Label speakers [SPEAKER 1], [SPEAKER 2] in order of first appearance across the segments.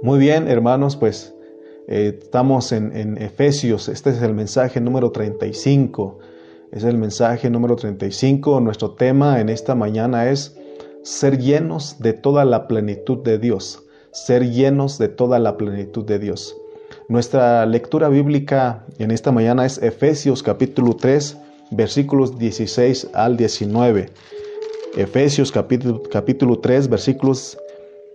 [SPEAKER 1] Muy bien, hermanos, pues eh, estamos en, Efesios. Este es el mensaje número 35. Es el mensaje número 35. Nuestro tema en esta mañana es ser llenos de toda la plenitud de Dios. Ser llenos de toda la plenitud de Dios. Nuestra lectura bíblica en esta mañana es Efesios capítulo 3, versículos 16 al 19. Efesios capítulo, capítulo 3, versículos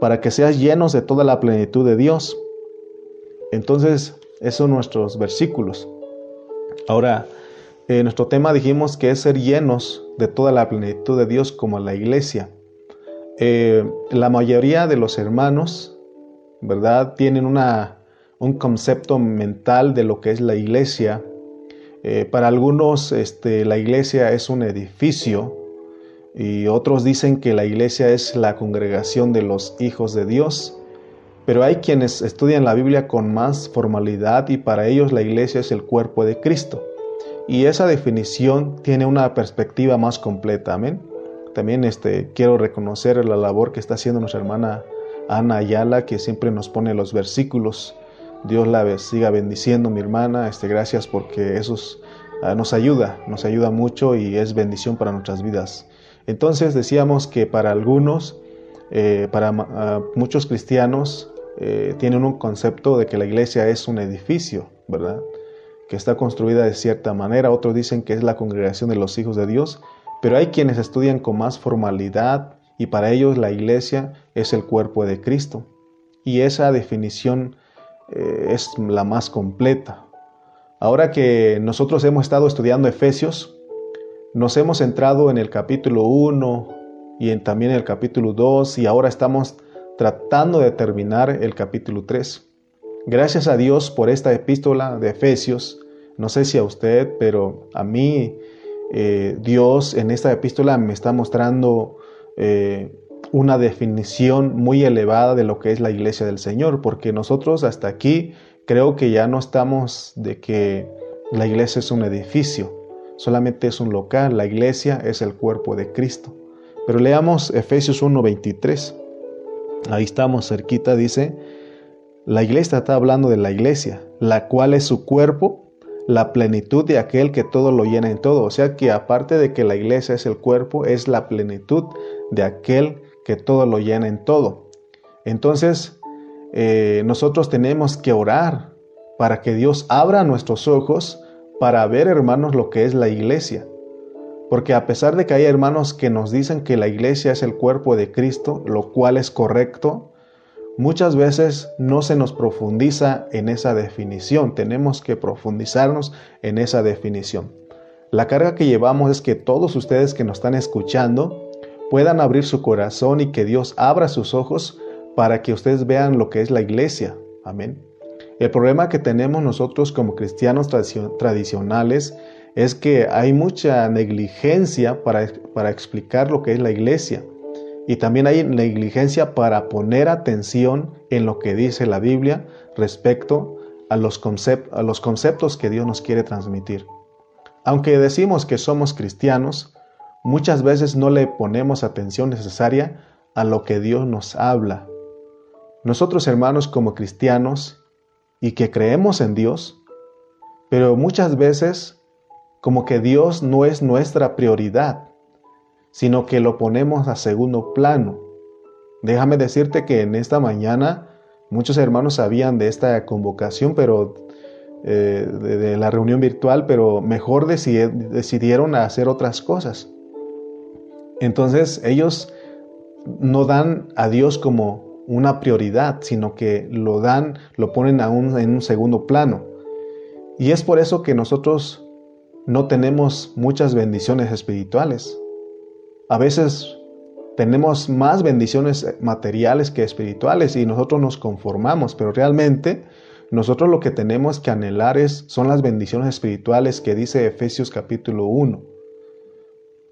[SPEAKER 1] para que seas llenos de toda la plenitud de Dios. Entonces, esos son nuestros versículos. Ahora, en nuestro tema dijimos que es ser llenos de toda la plenitud de Dios como la iglesia. Eh, la mayoría de los hermanos, ¿verdad? Tienen una, un concepto mental de lo que es la iglesia. Eh, para algunos, este, la iglesia es un edificio, y otros dicen que la iglesia es la congregación de los hijos de Dios. Pero hay quienes estudian la Biblia con más formalidad y para ellos la iglesia es el cuerpo de Cristo. Y esa definición tiene una perspectiva más completa. Amén. También este, quiero reconocer la labor que está haciendo nuestra hermana Ana Ayala, que siempre nos pone los versículos. Dios la siga bendiciendo, mi hermana. Este, gracias porque eso ah, nos ayuda, nos ayuda mucho y es bendición para nuestras vidas. Entonces decíamos que para algunos, eh, para muchos cristianos, eh, tienen un concepto de que la iglesia es un edificio, ¿verdad? Que está construida de cierta manera. Otros dicen que es la congregación de los hijos de Dios. Pero hay quienes estudian con más formalidad y para ellos la iglesia es el cuerpo de Cristo. Y esa definición eh, es la más completa. Ahora que nosotros hemos estado estudiando Efesios, nos hemos centrado en el capítulo 1 y en, también en el capítulo 2 y ahora estamos tratando de terminar el capítulo 3. Gracias a Dios por esta epístola de Efesios. No sé si a usted, pero a mí eh, Dios en esta epístola me está mostrando eh, una definición muy elevada de lo que es la iglesia del Señor, porque nosotros hasta aquí creo que ya no estamos de que la iglesia es un edificio solamente es un local, la iglesia es el cuerpo de Cristo. Pero leamos Efesios 1:23. Ahí estamos cerquita, dice, la iglesia está hablando de la iglesia, la cual es su cuerpo, la plenitud de aquel que todo lo llena en todo. O sea que aparte de que la iglesia es el cuerpo, es la plenitud de aquel que todo lo llena en todo. Entonces, eh, nosotros tenemos que orar para que Dios abra nuestros ojos para ver, hermanos, lo que es la iglesia. Porque a pesar de que hay hermanos que nos dicen que la iglesia es el cuerpo de Cristo, lo cual es correcto, muchas veces no se nos profundiza en esa definición. Tenemos que profundizarnos en esa definición. La carga que llevamos es que todos ustedes que nos están escuchando puedan abrir su corazón y que Dios abra sus ojos para que ustedes vean lo que es la iglesia. Amén. El problema que tenemos nosotros como cristianos tradicionales es que hay mucha negligencia para, para explicar lo que es la iglesia. Y también hay negligencia para poner atención en lo que dice la Biblia respecto a los, a los conceptos que Dios nos quiere transmitir. Aunque decimos que somos cristianos, muchas veces no le ponemos atención necesaria a lo que Dios nos habla. Nosotros hermanos como cristianos y que creemos en Dios, pero muchas veces como que Dios no es nuestra prioridad, sino que lo ponemos a segundo plano. Déjame decirte que en esta mañana muchos hermanos sabían de esta convocación, pero eh, de, la reunión virtual, pero mejor decidieron hacer otras cosas. Entonces ellos no dan a Dios como una prioridad, sino que lo dan, lo ponen aún en un segundo plano. Y es por eso que nosotros no tenemos muchas bendiciones espirituales. A veces tenemos más bendiciones materiales que espirituales y nosotros nos conformamos, pero realmente nosotros lo que tenemos que anhelar es, son las bendiciones espirituales que dice Efesios capítulo 1.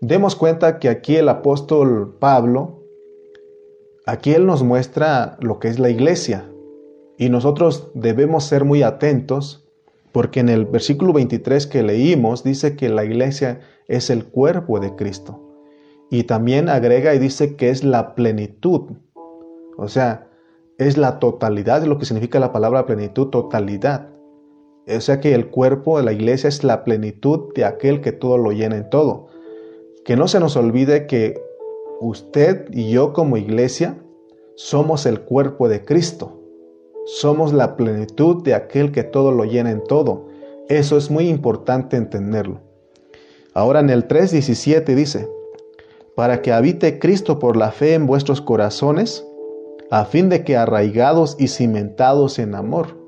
[SPEAKER 1] Demos cuenta que aquí el apóstol Pablo, aquí él nos muestra lo que es la iglesia y nosotros debemos ser muy atentos porque en el versículo 23 que leímos dice que la iglesia es el cuerpo de Cristo. Y también agrega y dice que es la plenitud. O sea, es la totalidad de lo que significa la palabra plenitud, totalidad. O sea que el cuerpo de la iglesia es la plenitud de aquel que todo lo llena en todo. Que no se nos olvide que usted y yo como iglesia somos el cuerpo de Cristo. Somos la plenitud de aquel que todo lo llena en todo. Eso es muy importante entenderlo. Ahora en el 3.17 dice, para que habite Cristo por la fe en vuestros corazones, a fin de que arraigados y cimentados en amor.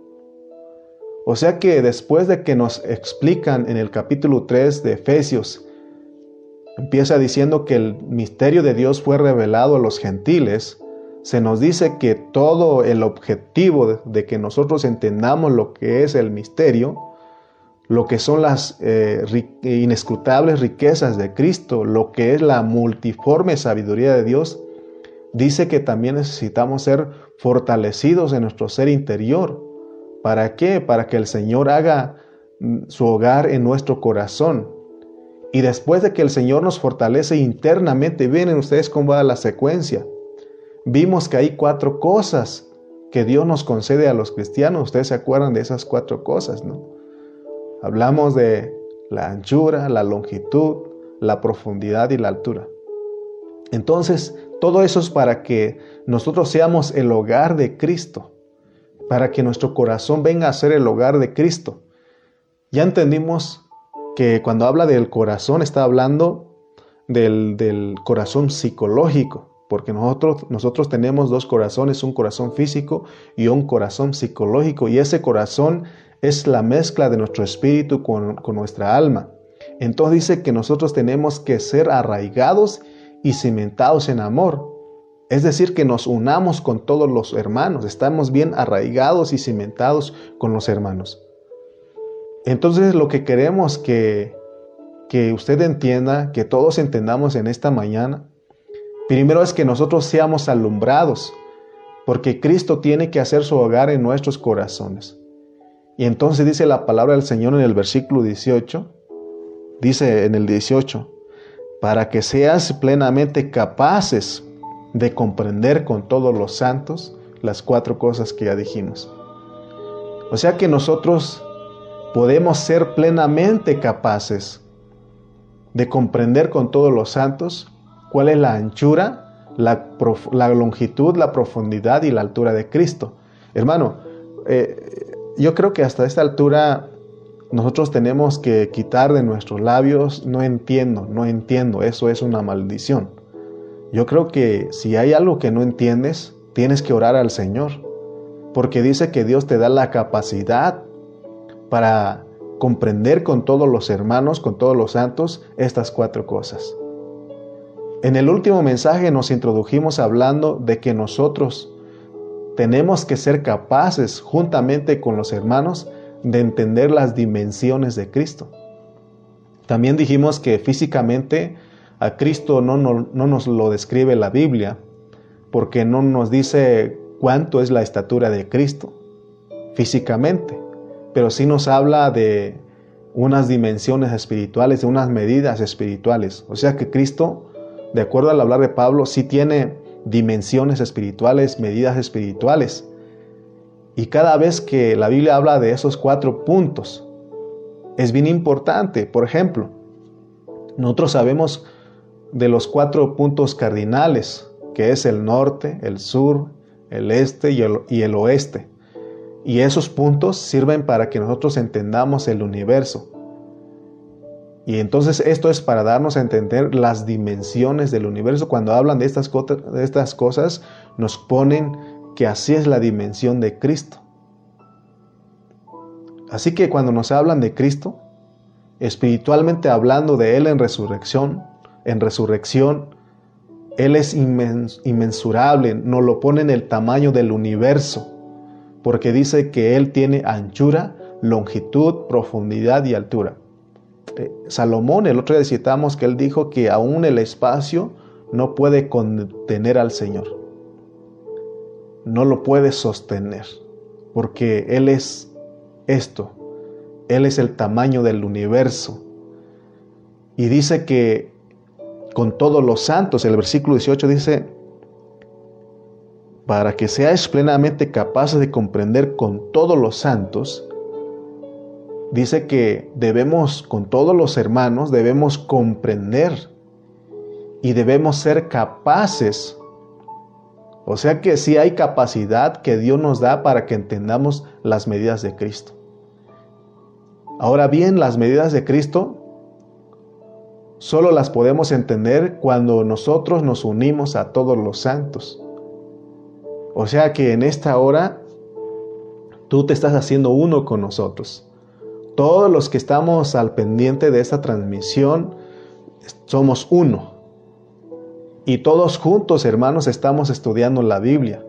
[SPEAKER 1] O sea que después de que nos explican en el capítulo 3 de Efesios, empieza diciendo que el misterio de Dios fue revelado a los gentiles, se nos dice que todo el objetivo de, que nosotros entendamos lo que es el misterio, lo que son las eh, inescrutables riquezas de Cristo, lo que es la multiforme sabiduría de Dios, dice que también necesitamos ser fortalecidos en nuestro ser interior. ¿Para qué? Para que el Señor haga mm, su hogar en nuestro corazón. Y después de que el Señor nos fortalece internamente, vienen ustedes cómo va la secuencia vimos que hay cuatro cosas que Dios nos concede a los cristianos. Ustedes se acuerdan de esas cuatro cosas, ¿no? Hablamos de la anchura, la longitud, la profundidad y la altura. Entonces, todo eso es para que nosotros seamos el hogar de Cristo, para que nuestro corazón venga a ser el hogar de Cristo. Ya entendimos que cuando habla del corazón está hablando del, del corazón psicológico, porque nosotros, nosotros tenemos dos corazones, un corazón físico y un corazón psicológico, y ese corazón es la mezcla de nuestro espíritu con, con nuestra alma. Entonces dice que nosotros tenemos que ser arraigados y cimentados en amor. Es decir, que nos unamos con todos los hermanos, estamos bien arraigados y cimentados con los hermanos. Entonces lo que queremos que, que usted entienda, que todos entendamos en esta mañana, Primero es que nosotros seamos alumbrados, porque Cristo tiene que hacer su hogar en nuestros corazones. Y entonces dice la palabra del Señor en el versículo 18, dice en el 18, para que seas plenamente capaces de comprender con todos los santos las cuatro cosas que ya dijimos. O sea que nosotros podemos ser plenamente capaces de comprender con todos los santos cuál es la anchura, la, longitud, la profundidad y la altura de Cristo. Hermano, eh, yo creo que hasta esta altura nosotros tenemos que quitar de nuestros labios, no entiendo, no entiendo, eso es una maldición. Yo creo que si hay algo que no entiendes, tienes que orar al Señor, porque dice que Dios te da la capacidad para comprender con todos los hermanos, con todos los santos, estas cuatro cosas. En el último mensaje nos introdujimos hablando de que nosotros tenemos que ser capaces, juntamente con los hermanos, de entender las dimensiones de Cristo. También dijimos que físicamente a Cristo no, no, nos lo describe la Biblia, porque no nos dice cuánto es la estatura de Cristo físicamente, pero sí nos habla de unas dimensiones espirituales, de unas medidas espirituales. O sea que Cristo de acuerdo al hablar de Pablo, sí tiene dimensiones espirituales, medidas espirituales. Y cada vez que la Biblia habla de esos cuatro puntos, es bien importante. Por ejemplo, nosotros sabemos de los cuatro puntos cardinales, que es el norte, el sur, el este y el, y el oeste. Y esos puntos sirven para que nosotros entendamos el universo. Y entonces esto es para darnos a entender las dimensiones del universo. Cuando hablan de estas, cosas, nos ponen que así es la dimensión de Cristo. Así que cuando nos hablan de Cristo, espiritualmente hablando de Él en resurrección, en resurrección, Él es inmensurable, nos lo pone en el tamaño del universo, porque dice que Él tiene anchura, longitud, profundidad y altura. Eh, Salomón, el otro día citamos que él dijo que aún el espacio no puede contener al Señor. No lo puede sostener, porque Él es esto. Él es el tamaño del universo. Y dice que con todos los santos, el versículo 18 dice, para que seáis plenamente capaces de comprender con todos los santos, dice que debemos, con todos los hermanos, debemos comprender y debemos ser capaces. O sea que sí hay capacidad que Dios nos da para que entendamos las medidas de Cristo. Ahora bien, las medidas de Cristo solo las podemos entender cuando nosotros nos unimos a todos los santos. O sea que en esta hora tú te estás haciendo uno con nosotros. Todos los que estamos al pendiente de esta transmisión somos uno. Y todos juntos, hermanos, estamos estudiando la Biblia.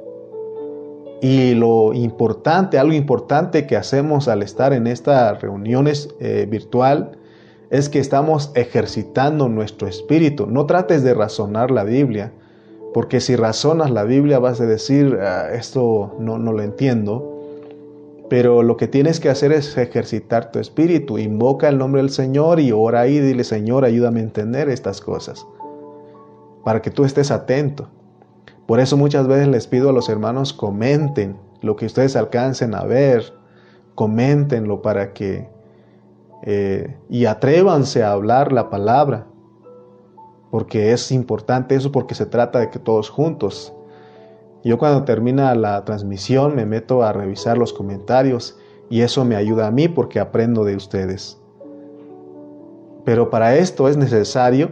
[SPEAKER 1] Y lo importante, algo importante que hacemos al estar en estas reuniones eh, virtual, es que estamos ejercitando nuestro espíritu. No trates de razonar la Biblia, porque si razonas la Biblia vas a decir, ah, esto no, no lo entiendo. Pero lo que tienes que hacer es ejercitar tu espíritu. Invoca el nombre del Señor y ora ahí, dile, Señor, ayúdame a entender estas cosas. Para que tú estés atento. Por eso muchas veces les pido a los hermanos comenten lo que ustedes alcancen a ver. Coméntenlo para que... Eh, y atrévanse a hablar la palabra. Porque es importante eso porque se trata de que todos juntos yo cuando termina la transmisión me meto a revisar los comentarios y eso me ayuda a mí porque aprendo de ustedes. Pero para esto es necesario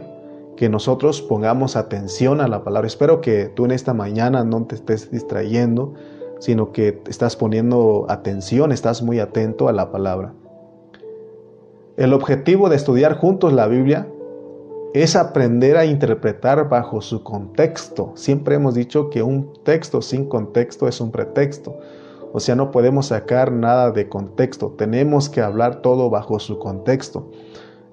[SPEAKER 1] que nosotros pongamos atención a la palabra. Espero que tú en esta mañana no te estés distrayendo, sino que estás poniendo atención, estás muy atento a la palabra. El objetivo de estudiar juntos la Biblia es aprender a interpretar bajo su contexto. Siempre hemos dicho que un texto sin contexto es un pretexto. O sea, no podemos sacar nada de contexto. Tenemos que hablar todo bajo su contexto.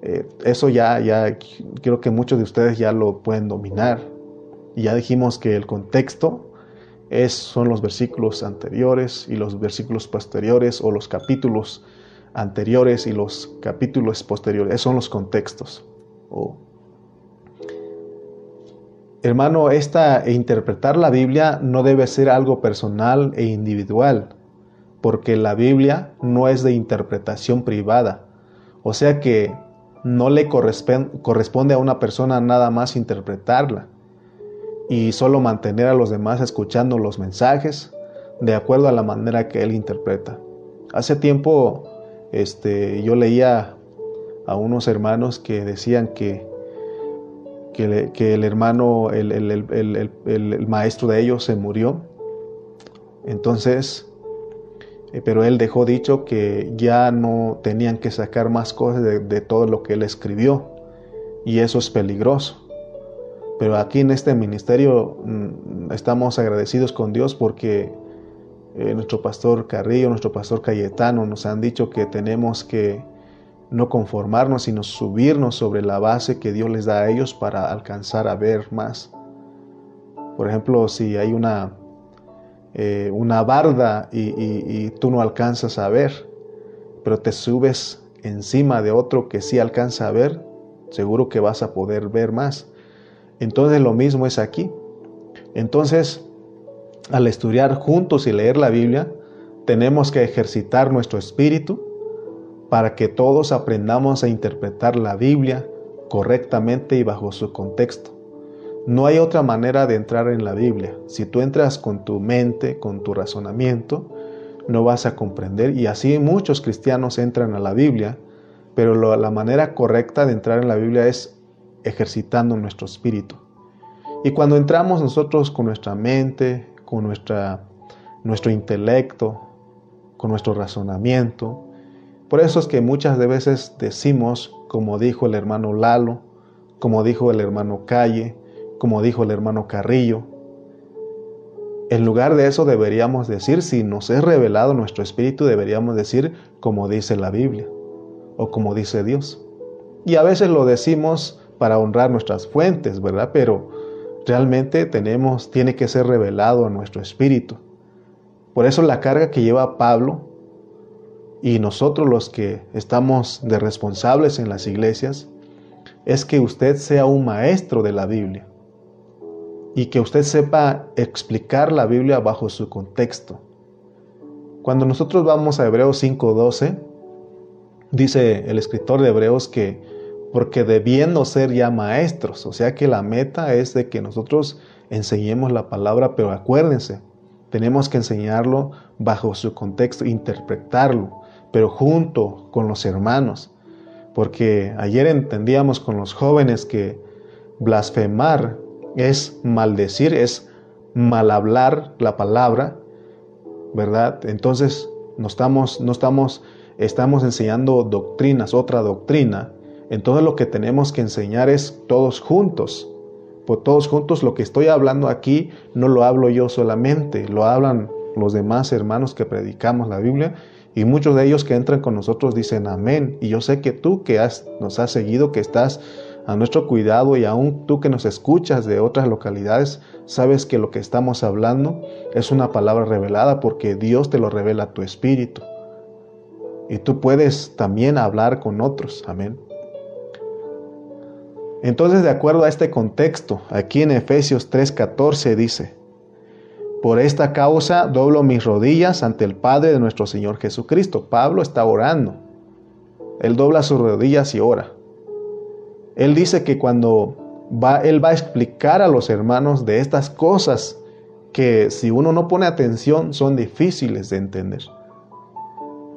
[SPEAKER 1] Eh, eso ya, ya creo que muchos de ustedes ya lo pueden dominar. Ya dijimos que el contexto es, son los versículos anteriores y los versículos posteriores o los capítulos anteriores y los capítulos posteriores. Son los contextos. Hermano, esta e interpretar la Biblia no debe ser algo personal e individual, porque la Biblia no es de interpretación privada. O sea que no le corresponde a una persona nada más interpretarla y solo mantener a los demás escuchando los mensajes de acuerdo a la manera que él interpreta. Hace tiempo este, yo leía a unos hermanos que decían que que, el hermano, el, maestro de ellos se murió. Entonces, eh, pero él dejó dicho que ya no tenían que sacar más cosas de, todo lo que él escribió. Y eso es peligroso. Pero aquí en este ministerio mm, estamos agradecidos con Dios porque eh, nuestro pastor Carrillo, nuestro pastor Cayetano nos han dicho que tenemos que no conformarnos, sino subirnos sobre la base que Dios les da a ellos para alcanzar a ver más. Por ejemplo, si hay una, eh, una barda y, tú no alcanzas a ver, pero te subes encima de otro que sí alcanza a ver, seguro que vas a poder ver más. Entonces lo mismo es aquí. Entonces, al estudiar juntos y leer la Biblia, tenemos que ejercitar nuestro espíritu para que todos aprendamos a interpretar la Biblia correctamente y bajo su contexto. No hay otra manera de entrar en la Biblia. Si tú entras con tu mente, con tu razonamiento, no vas a comprender. Y así muchos cristianos entran a la Biblia, pero la manera correcta de entrar en la Biblia es ejercitando nuestro espíritu. Y cuando entramos nosotros con nuestra mente, con nuestra, nuestro intelecto, con nuestro razonamiento, por eso es que muchas veces decimos, como dijo el hermano Lalo, como dijo el hermano Calle, como dijo el hermano Carrillo. En lugar de eso deberíamos decir, si nos es revelado nuestro espíritu, deberíamos decir como dice la Biblia o como dice Dios. Y a veces lo decimos para honrar nuestras fuentes, ¿verdad? Pero realmente tenemos, tiene que ser revelado nuestro espíritu. Por eso la carga que lleva Pablo y nosotros los que estamos de responsables en las iglesias es que usted sea un maestro de la Biblia y que usted sepa explicar la Biblia bajo su contexto. Cuando nosotros vamos a Hebreos 5:12, dice el escritor de Hebreos que porque debiendo ser ya maestros, o sea que la meta es de que nosotros enseñemos la palabra, pero acuérdense, tenemos que enseñarlo bajo su contexto, interpretarlo, pero junto con los hermanos, porque ayer entendíamos con los jóvenes que blasfemar es maldecir, es mal hablar la palabra, ¿verdad? Entonces no estamos, no estamos, estamos enseñando doctrinas, otra doctrina, entonces lo que tenemos que enseñar es todos juntos. Por todos juntos lo que estoy hablando aquí no lo hablo yo solamente, lo hablan los demás hermanos que predicamos la Biblia y muchos de ellos que entran con nosotros dicen amén. Y yo sé que tú que has, nos has seguido, que estás a nuestro cuidado y aún tú que nos escuchas de otras localidades, sabes que lo que estamos hablando es una palabra revelada porque Dios te lo revela a tu espíritu. Y tú puedes también hablar con otros. Amén. Entonces, de acuerdo a este contexto, aquí en Efesios 3:14 dice, por esta causa doblo mis rodillas ante el Padre de nuestro Señor Jesucristo. Pablo está orando. Él dobla sus rodillas y ora. Él dice que cuando va, él va a explicar a los hermanos de estas cosas que si uno no pone atención son difíciles de entender.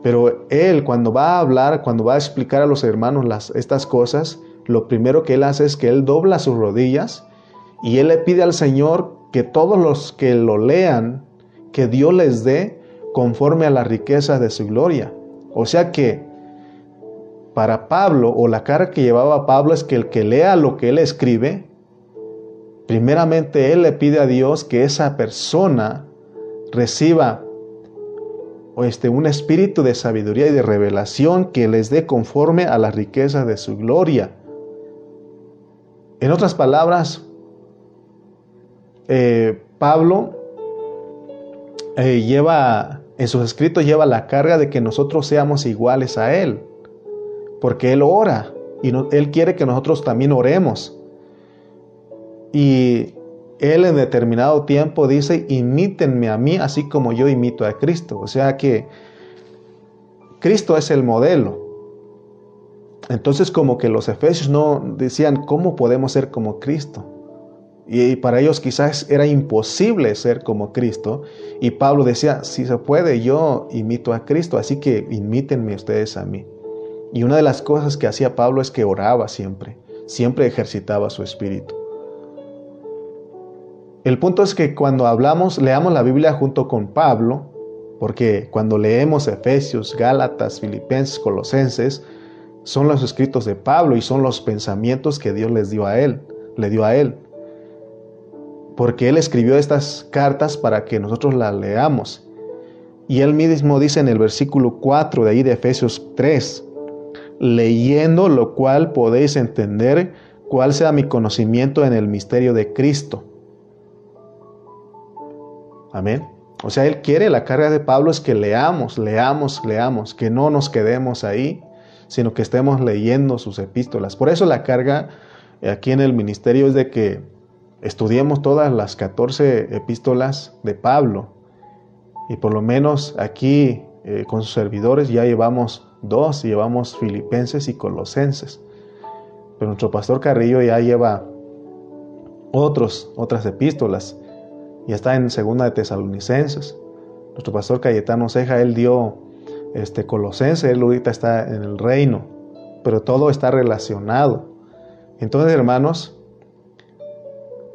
[SPEAKER 1] Pero él cuando va a hablar, cuando va a explicar a los hermanos las, estas cosas, lo primero que él hace es que él dobla sus rodillas y él le pide al Señor que todos los que lo lean, que Dios les dé conforme a la riqueza de su gloria. O sea que para Pablo, o la cara que llevaba Pablo es que el que lea lo que él escribe, primeramente él le pide a Dios que esa persona reciba este, un espíritu de sabiduría y de revelación que les dé conforme a la riqueza de su gloria. En otras palabras, eh, Pablo eh, lleva, en sus escritos lleva la carga de que nosotros seamos iguales a Él, porque Él ora y Él quiere que nosotros también oremos. Y Él en determinado tiempo dice, imítenme a mí así como yo imito a Cristo. O sea que Cristo es el modelo. Entonces como que los efesios no decían, ¿cómo podemos ser como Cristo? Y para ellos quizás era imposible ser como Cristo. Y Pablo decía, si se puede, yo imito a Cristo, así que imítenme ustedes a mí. Y una de las cosas que hacía Pablo es que oraba siempre, siempre ejercitaba su espíritu. El punto es que cuando hablamos, leamos la Biblia junto con Pablo, porque cuando leemos Efesios, Gálatas, Filipenses, Colosenses, son los escritos de Pablo y son los pensamientos que Dios les dio a él, le dio a él. Porque él escribió estas cartas para que nosotros las leamos. Y él mismo dice en el versículo 4 de ahí de Efesios 3, leyendo lo cual podéis entender cuál sea mi conocimiento en el misterio de Cristo. Amén. O sea, él quiere, la carga de Pablo es que leamos, leamos, leamos, que no nos quedemos ahí, sino que estemos leyendo sus epístolas. Por eso la carga aquí en el ministerio es de que estudiemos todas las 14 epístolas de Pablo. Y por lo menos aquí eh, con sus servidores ya llevamos dos, llevamos filipenses y colosenses. Pero nuestro pastor Carrillo ya lleva otros, otras epístolas. Ya está en segunda de Tesalonicenses. Nuestro pastor Cayetano Ceja, él dio este Colosense, él ahorita está en el reino, pero todo está relacionado. Entonces, hermanos,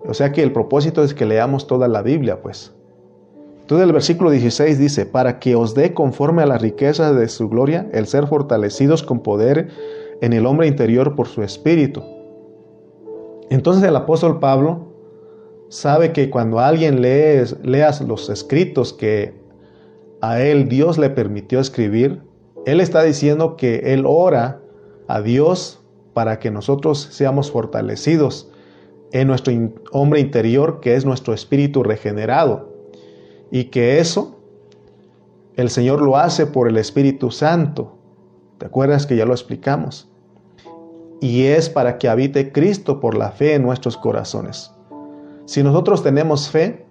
[SPEAKER 1] o sea que el propósito es que leamos toda la Biblia, pues. Entonces el versículo 16 dice, para que os dé conforme a la riqueza de su gloria el ser fortalecidos con poder en el hombre interior por su espíritu. Entonces el apóstol Pablo sabe que cuando alguien lee, leas los escritos que a él Dios le permitió escribir, él está diciendo que él ora a Dios para que nosotros seamos fortalecidos en nuestro hombre interior, que es nuestro espíritu regenerado, y que eso el Señor lo hace por el Espíritu Santo. ¿Te acuerdas que ya lo explicamos? Y es para que habite Cristo por la fe en nuestros corazones. Si nosotros tenemos fe,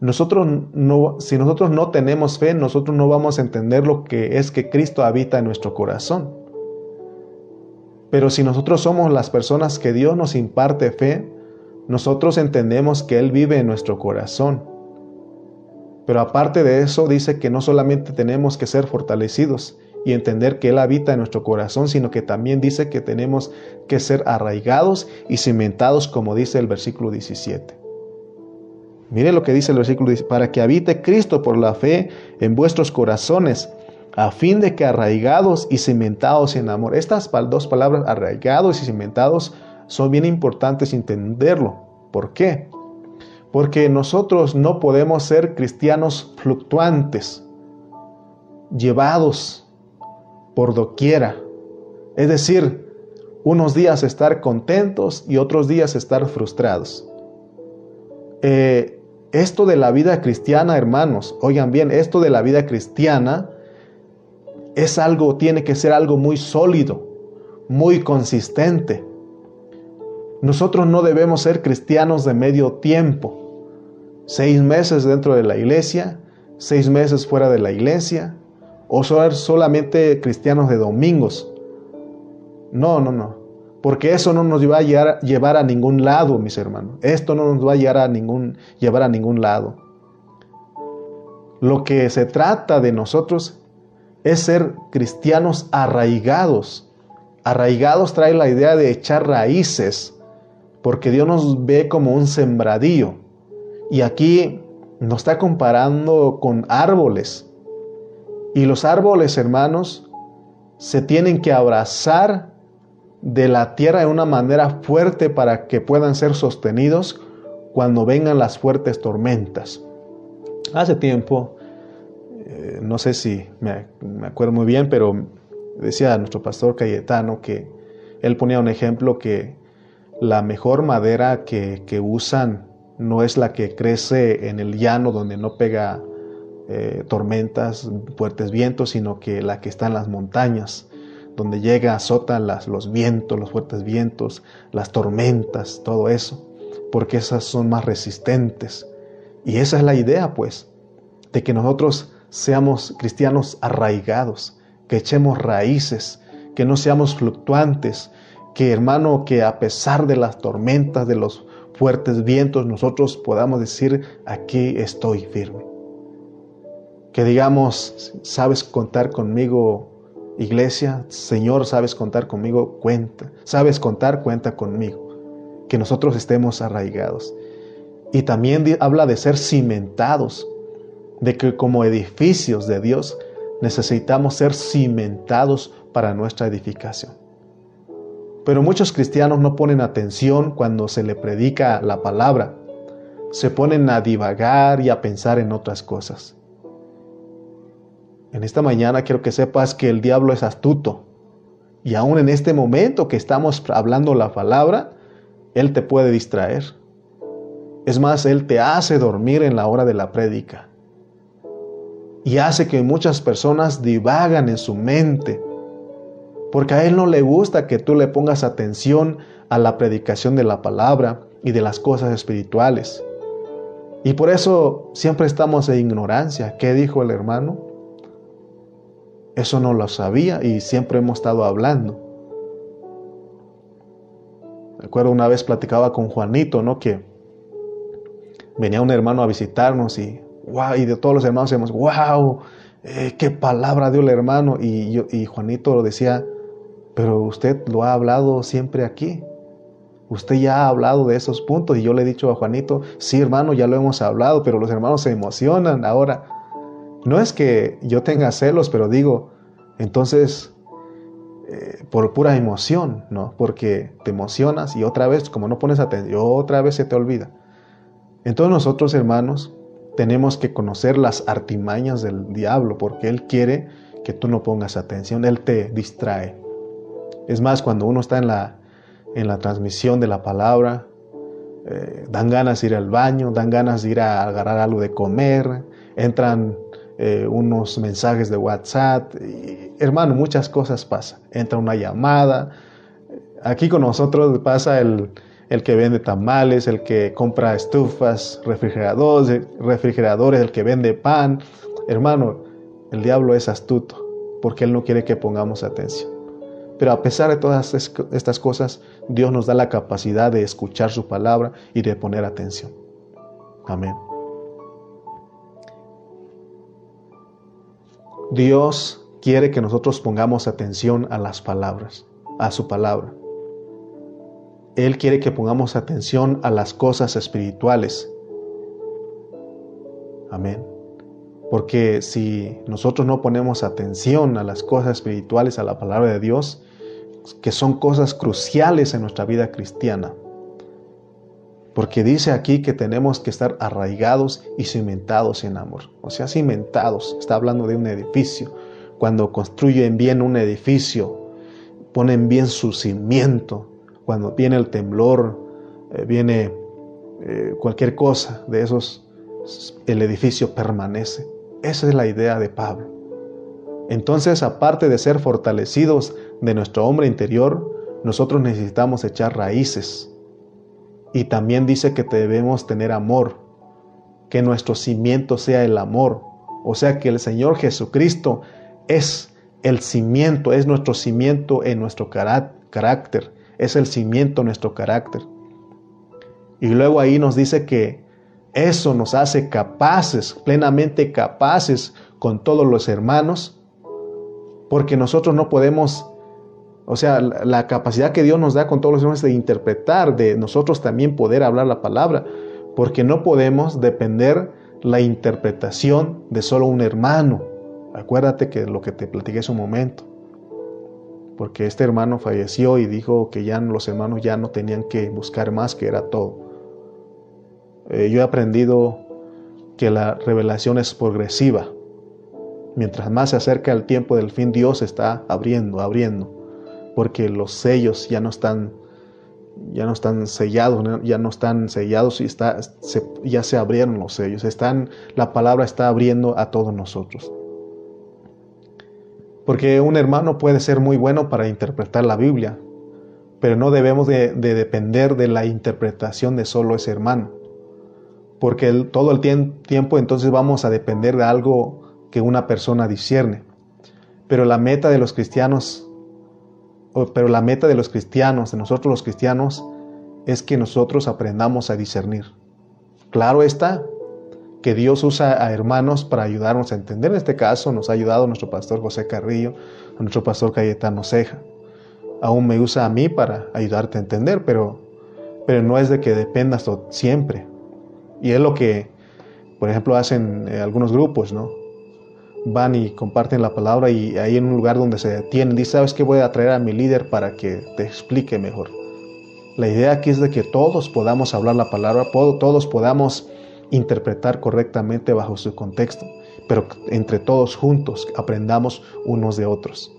[SPEAKER 1] nosotros no, si nosotros no tenemos fe, nosotros no vamos a entender lo que es que Cristo habita en nuestro corazón. Pero si nosotros somos las personas que Dios nos imparte fe, nosotros entendemos que Él vive en nuestro corazón. Pero aparte de eso, dice que no solamente tenemos que ser fortalecidos y entender que Él habita en nuestro corazón, sino que también dice que tenemos que ser arraigados y cimentados, como dice el versículo 17. Mire lo que dice el versículo, dice, para que habite Cristo por la fe en vuestros corazones, a fin de que arraigados y cimentados en amor. Estas dos palabras, arraigados y cimentados, son bien importantes entenderlo. ¿Por qué? Porque nosotros no podemos ser cristianos fluctuantes, llevados por doquiera. Es decir, unos días estar contentos y otros días estar frustrados. Eh, esto de la vida cristiana, hermanos, oigan bien, esto de la vida cristiana es algo, tiene que ser algo muy sólido, muy consistente. Nosotros no debemos ser cristianos de medio tiempo, seis meses dentro de la iglesia, seis meses fuera de la iglesia, o ser solamente cristianos de domingos. No, no, no porque eso no nos va a llevar a ningún lado, mis hermanos. Esto no nos va a llevar a ningún, llevar a ningún lado. Lo que se trata de nosotros es ser cristianos arraigados. Arraigados trae la idea de echar raíces, porque Dios nos ve como un sembradío. Y aquí nos está comparando con árboles. Y los árboles, hermanos, se tienen que abrazar de la tierra de una manera fuerte para que puedan ser sostenidos cuando vengan las fuertes tormentas. Hace tiempo, eh, no sé si me, acuerdo muy bien, pero decía nuestro pastor Cayetano que él ponía un ejemplo que la mejor madera que, usan no es la que crece en el llano donde no pega eh, tormentas, fuertes vientos, sino que la que está en las montañas donde llega, azotan las, los vientos, los fuertes vientos, las tormentas, todo eso, porque esas son más resistentes. Y esa es la idea, pues, de que nosotros seamos cristianos arraigados, que echemos raíces, que no seamos fluctuantes, que hermano, que a pesar de las tormentas, de los fuertes vientos, nosotros podamos decir, aquí estoy firme. Que digamos, sabes contar conmigo Iglesia, Señor, sabes contar conmigo, cuenta. Sabes contar, cuenta conmigo. Que nosotros estemos arraigados. Y también habla de ser cimentados, de que como edificios de Dios necesitamos ser cimentados para nuestra edificación. Pero muchos cristianos no ponen atención cuando se le predica la palabra. Se ponen a divagar y a pensar en otras cosas. En esta mañana quiero que sepas que el diablo es astuto. Y aún en este momento que estamos hablando la palabra, él te puede distraer. Es más, él te hace dormir en la hora de la prédica. Y hace que muchas personas divagan en su mente. Porque a él no le gusta que tú le pongas atención a la predicación de la palabra y de las cosas espirituales. Y por eso siempre estamos en ignorancia. ¿Qué dijo el hermano? Eso no lo sabía y siempre hemos estado hablando. Recuerdo una vez platicaba con Juanito, ¿no? Que venía un hermano a visitarnos y, y de todos los hermanos decíamos, wow, eh, qué palabra dio el hermano. Y, yo, y Juanito lo decía, pero usted lo ha hablado siempre aquí. Usted ya ha hablado de esos puntos y yo le he dicho a Juanito, sí hermano, ya lo hemos hablado, pero los hermanos se emocionan ahora. No es que yo tenga celos, pero digo, entonces, eh, por pura emoción, ¿no? Porque te emocionas y otra vez, como no pones atención, otra vez se te olvida. Entonces nosotros, hermanos, tenemos que conocer las artimañas del diablo porque él quiere que tú no pongas atención, él te distrae. Es más, cuando uno está en la, en la transmisión de la palabra, eh, dan ganas de ir al baño, dan ganas de ir a agarrar algo de comer, entran eh, unos mensajes de WhatsApp. hermano, muchas cosas pasan. Entra una llamada. Aquí con nosotros pasa el, el que vende tamales, el que compra estufas, refrigeradores, refrigeradores, el que vende pan. Hermano, el diablo es astuto porque él no quiere que pongamos atención. Pero a pesar de todas estas cosas, Dios nos da la capacidad de escuchar su palabra y de poner atención. Amén. Dios quiere que nosotros pongamos atención a las palabras, a su palabra. Él quiere que pongamos atención a las cosas espirituales. Amén. Porque si nosotros no ponemos atención a las cosas espirituales, a la palabra de Dios, que son cosas cruciales en nuestra vida cristiana, porque dice aquí que tenemos que estar arraigados y cimentados en amor. O sea, cimentados. Está hablando de un edificio. Cuando construyen bien un edificio, ponen bien su cimiento, cuando viene el temblor, eh, viene eh, cualquier cosa de esos, el edificio permanece. Esa es la idea de Pablo. Entonces, aparte de ser fortalecidos de nuestro hombre interior, nosotros necesitamos echar raíces. Y también dice que debemos tener amor, que nuestro cimiento sea el amor. O sea que el Señor Jesucristo es el cimiento, es nuestro cimiento en nuestro carácter es el cimiento de nuestro carácter. Y luego ahí nos dice que eso nos hace capaces, plenamente capaces con todos los hermanos, porque nosotros no podemos, o sea, la capacidad que Dios nos da con todos los hermanos de interpretar, de nosotros también poder hablar la palabra, porque no podemos depender la interpretación de solo un hermano. Acuérdate que lo que te platiqué hace un momento porque este hermano falleció y dijo que ya los hermanos ya no tenían que buscar más, que era todo. Eh, yo he aprendido que la revelación es progresiva. Mientras más se acerca el tiempo del fin, Dios está abriendo, abriendo, porque los sellos ya no están, ya no están sellados, ya no están sellados y está, ya se abrieron los sellos. Están, la palabra está abriendo a todos nosotros. Porque un hermano puede ser muy bueno para interpretar la Biblia, pero no debemos de, depender de la interpretación de solo ese hermano. Porque todo el tiempo entonces vamos a depender de algo que una persona discierne. Pero la meta de los cristianos, pero la meta de los cristianos, de nosotros los cristianos, es que nosotros aprendamos a discernir. Claro está, que Dios usa a hermanos para ayudarnos a entender. En este caso nos ha ayudado nuestro pastor José Carrillo, nuestro pastor Cayetano Ceja. Aún me usa a mí para ayudarte a entender, pero, pero no es de que dependas siempre. Y es lo que, por ejemplo, hacen eh, algunos grupos, ¿no? Van y comparten la palabra y ahí en un lugar donde se detienen, dice, ¿sabes qué? Voy a traer a mi líder para que te explique mejor. La idea aquí es de que todos podamos hablar la palabra, todos podamos interpretar correctamente bajo su contexto, pero entre todos juntos aprendamos unos de otros.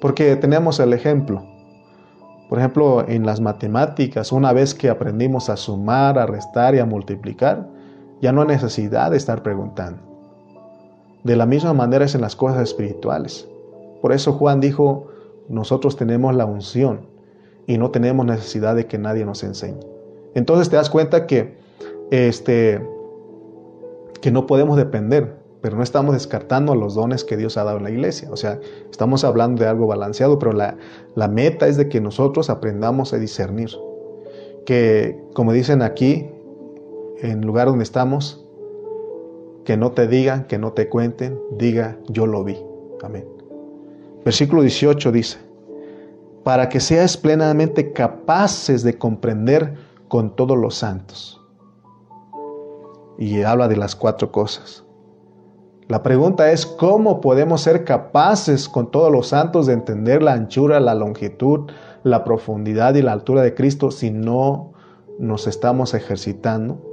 [SPEAKER 1] Porque tenemos el ejemplo. Por ejemplo, en las matemáticas, una vez que aprendimos a sumar, a restar y a multiplicar, ya no hay necesidad de estar preguntando. De la misma manera es en las cosas espirituales. Por eso Juan dijo, nosotros tenemos la unción y no tenemos necesidad de que nadie nos enseñe. Entonces te das cuenta que este, que no podemos depender, pero no estamos descartando los dones que Dios ha dado en la iglesia. O sea, estamos hablando de algo balanceado, pero la, meta es de que nosotros aprendamos a discernir. Que, como dicen aquí, en el lugar donde estamos, que no te digan, que no te cuenten, diga, yo lo vi. Amén. Versículo 18 dice, para que seas plenamente capaces de comprender con todos los santos y habla de las cuatro cosas. La pregunta es, ¿cómo podemos ser capaces con todos los santos de entender la anchura, la longitud, la profundidad y la altura de Cristo si no nos estamos ejercitando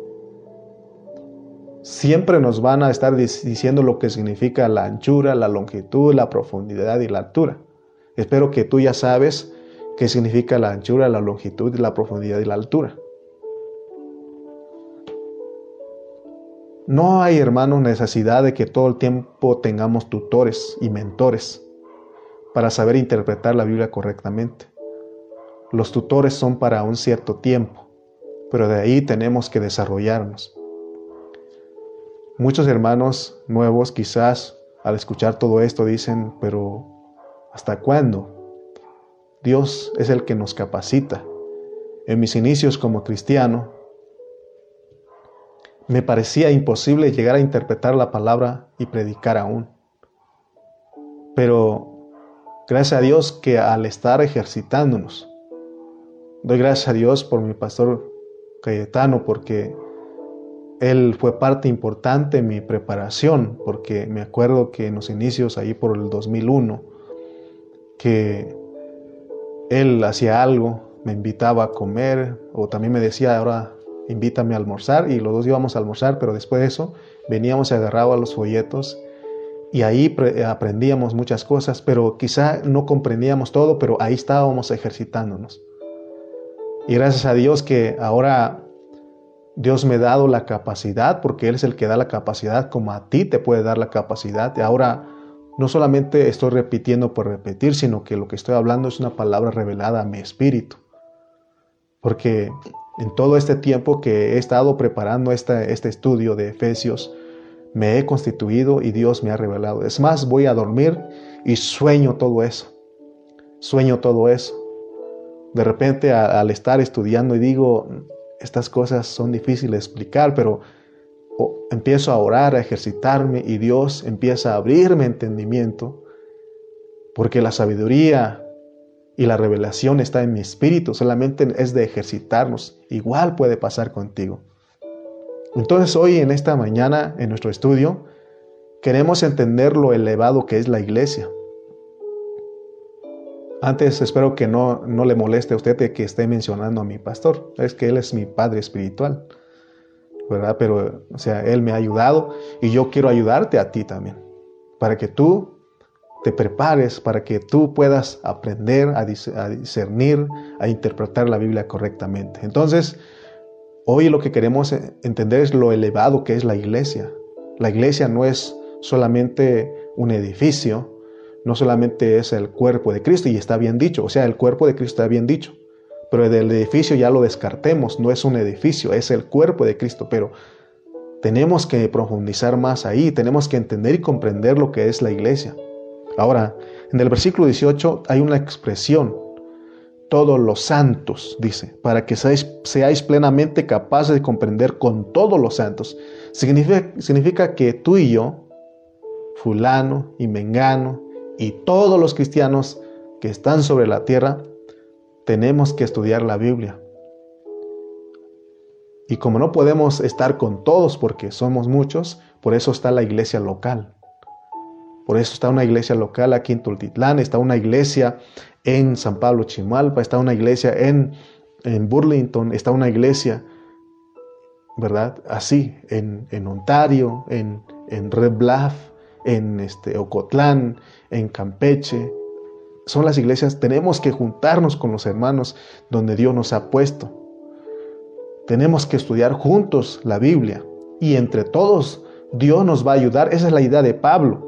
[SPEAKER 1] siempre nos van a estar diciendo lo que significa la anchura, la longitud, la profundidad y la altura. Espero que tú ya sabes qué significa la anchura, la longitud, la profundidad y la altura. No hay, hermanos, necesidad de que todo el tiempo tengamos tutores y mentores para saber interpretar la Biblia correctamente. Los tutores son para un cierto tiempo, pero de ahí tenemos que desarrollarnos. Muchos hermanos nuevos quizás al escuchar todo esto dicen, pero ¿hasta cuándo? Dios es el que nos capacita. En mis inicios como cristiano, me parecía imposible llegar a interpretar la palabra y predicar aún. Pero gracias a Dios que al estar ejercitándonos, doy gracias a Dios por mi pastor Cayetano porque él fue parte importante en mi preparación, porque me acuerdo que en los inicios, ahí por el 2001, que él hacía algo, me invitaba a comer, o también me decía, ahora invítame a almorzar, y los dos íbamos a almorzar, pero después de eso veníamos y agarrábamos los folletos, y ahí aprendíamos muchas cosas, pero quizá no comprendíamos todo, pero ahí estábamos ejercitándonos. Y gracias a Dios que ahora Dios me ha dado la capacidad, porque Él es el que da la capacidad, como a ti te puede dar la capacidad. Y ahora no solamente estoy repitiendo por repetir, sino que lo que estoy hablando es una palabra revelada a mi espíritu. Porque en todo este tiempo que he estado preparando este, este estudio de Efesios, me he constituido y Dios me ha revelado. Es más, voy a dormir y sueño todo eso. Sueño todo eso. De repente al estar estudiando y digo, estas cosas son difíciles de explicar, pero empiezo a orar, a ejercitarme y Dios empieza a abrirme entendimiento, porque la sabiduría y la revelación está en mi espíritu, solamente es de ejercitarnos. Igual puede pasar contigo. Entonces hoy en esta mañana, en nuestro estudio, queremos entender lo elevado que es la iglesia. Antes espero que no, no le moleste a usted de que esté mencionando a mi pastor. Es que él es mi padre espiritual. ¿Verdad? Pero, o sea, él me ha ayudado y yo quiero ayudarte a ti también. Para que tú te prepares, para que tú puedas aprender a, discernir, a interpretar la Biblia correctamente. Entonces, hoy lo que queremos entender es lo elevado que es la iglesia. La iglesia no es solamente un edificio, no solamente es el cuerpo de Cristo, y está bien dicho, o sea, el cuerpo de Cristo está bien dicho, pero del edificio ya lo descartemos, no es un edificio, es el cuerpo de Cristo, pero tenemos que profundizar más ahí, tenemos que entender y comprender lo que es la iglesia. Ahora, en el versículo 18 hay una expresión, todos los santos, dice, para que seáis, plenamente capaces de comprender con todos los santos. Significa, significa que tú y yo, fulano y mengano, y todos los cristianos que están sobre la tierra tenemos que estudiar la Biblia. Y como no podemos estar con todos porque somos muchos, por eso está la iglesia local. Por eso está una iglesia local aquí en Tultitlán, está una iglesia en San Pablo Chimalpa, está una iglesia en, en Burlington, está una iglesia, ¿verdad? Así, en, en Ontario, en, en Red Bluff, en este, Ocotlán, en Campeche. Son las iglesias, tenemos que juntarnos con los hermanos donde Dios nos ha puesto. Tenemos que estudiar juntos la Biblia y entre todos Dios nos va a ayudar. Esa es la idea de Pablo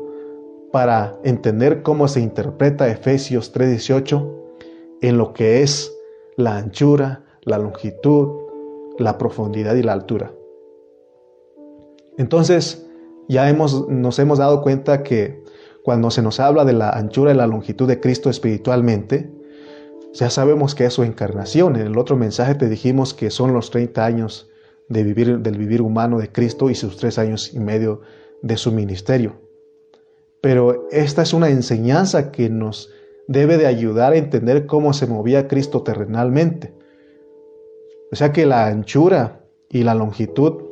[SPEAKER 1] para entender cómo se interpreta Efesios 3:18 en lo que es la anchura, la longitud, la profundidad y la altura. Entonces, ya hemos, nos hemos dado cuenta que cuando se nos habla de la anchura y la longitud de Cristo espiritualmente, ya sabemos que es su encarnación. En el otro mensaje te dijimos que son los 30 años de vivir, del vivir humano de Cristo y sus tres años y medio de su ministerio. Pero esta es una enseñanza que nos debe de ayudar a entender cómo se movía Cristo terrenalmente. O sea que la anchura y la longitud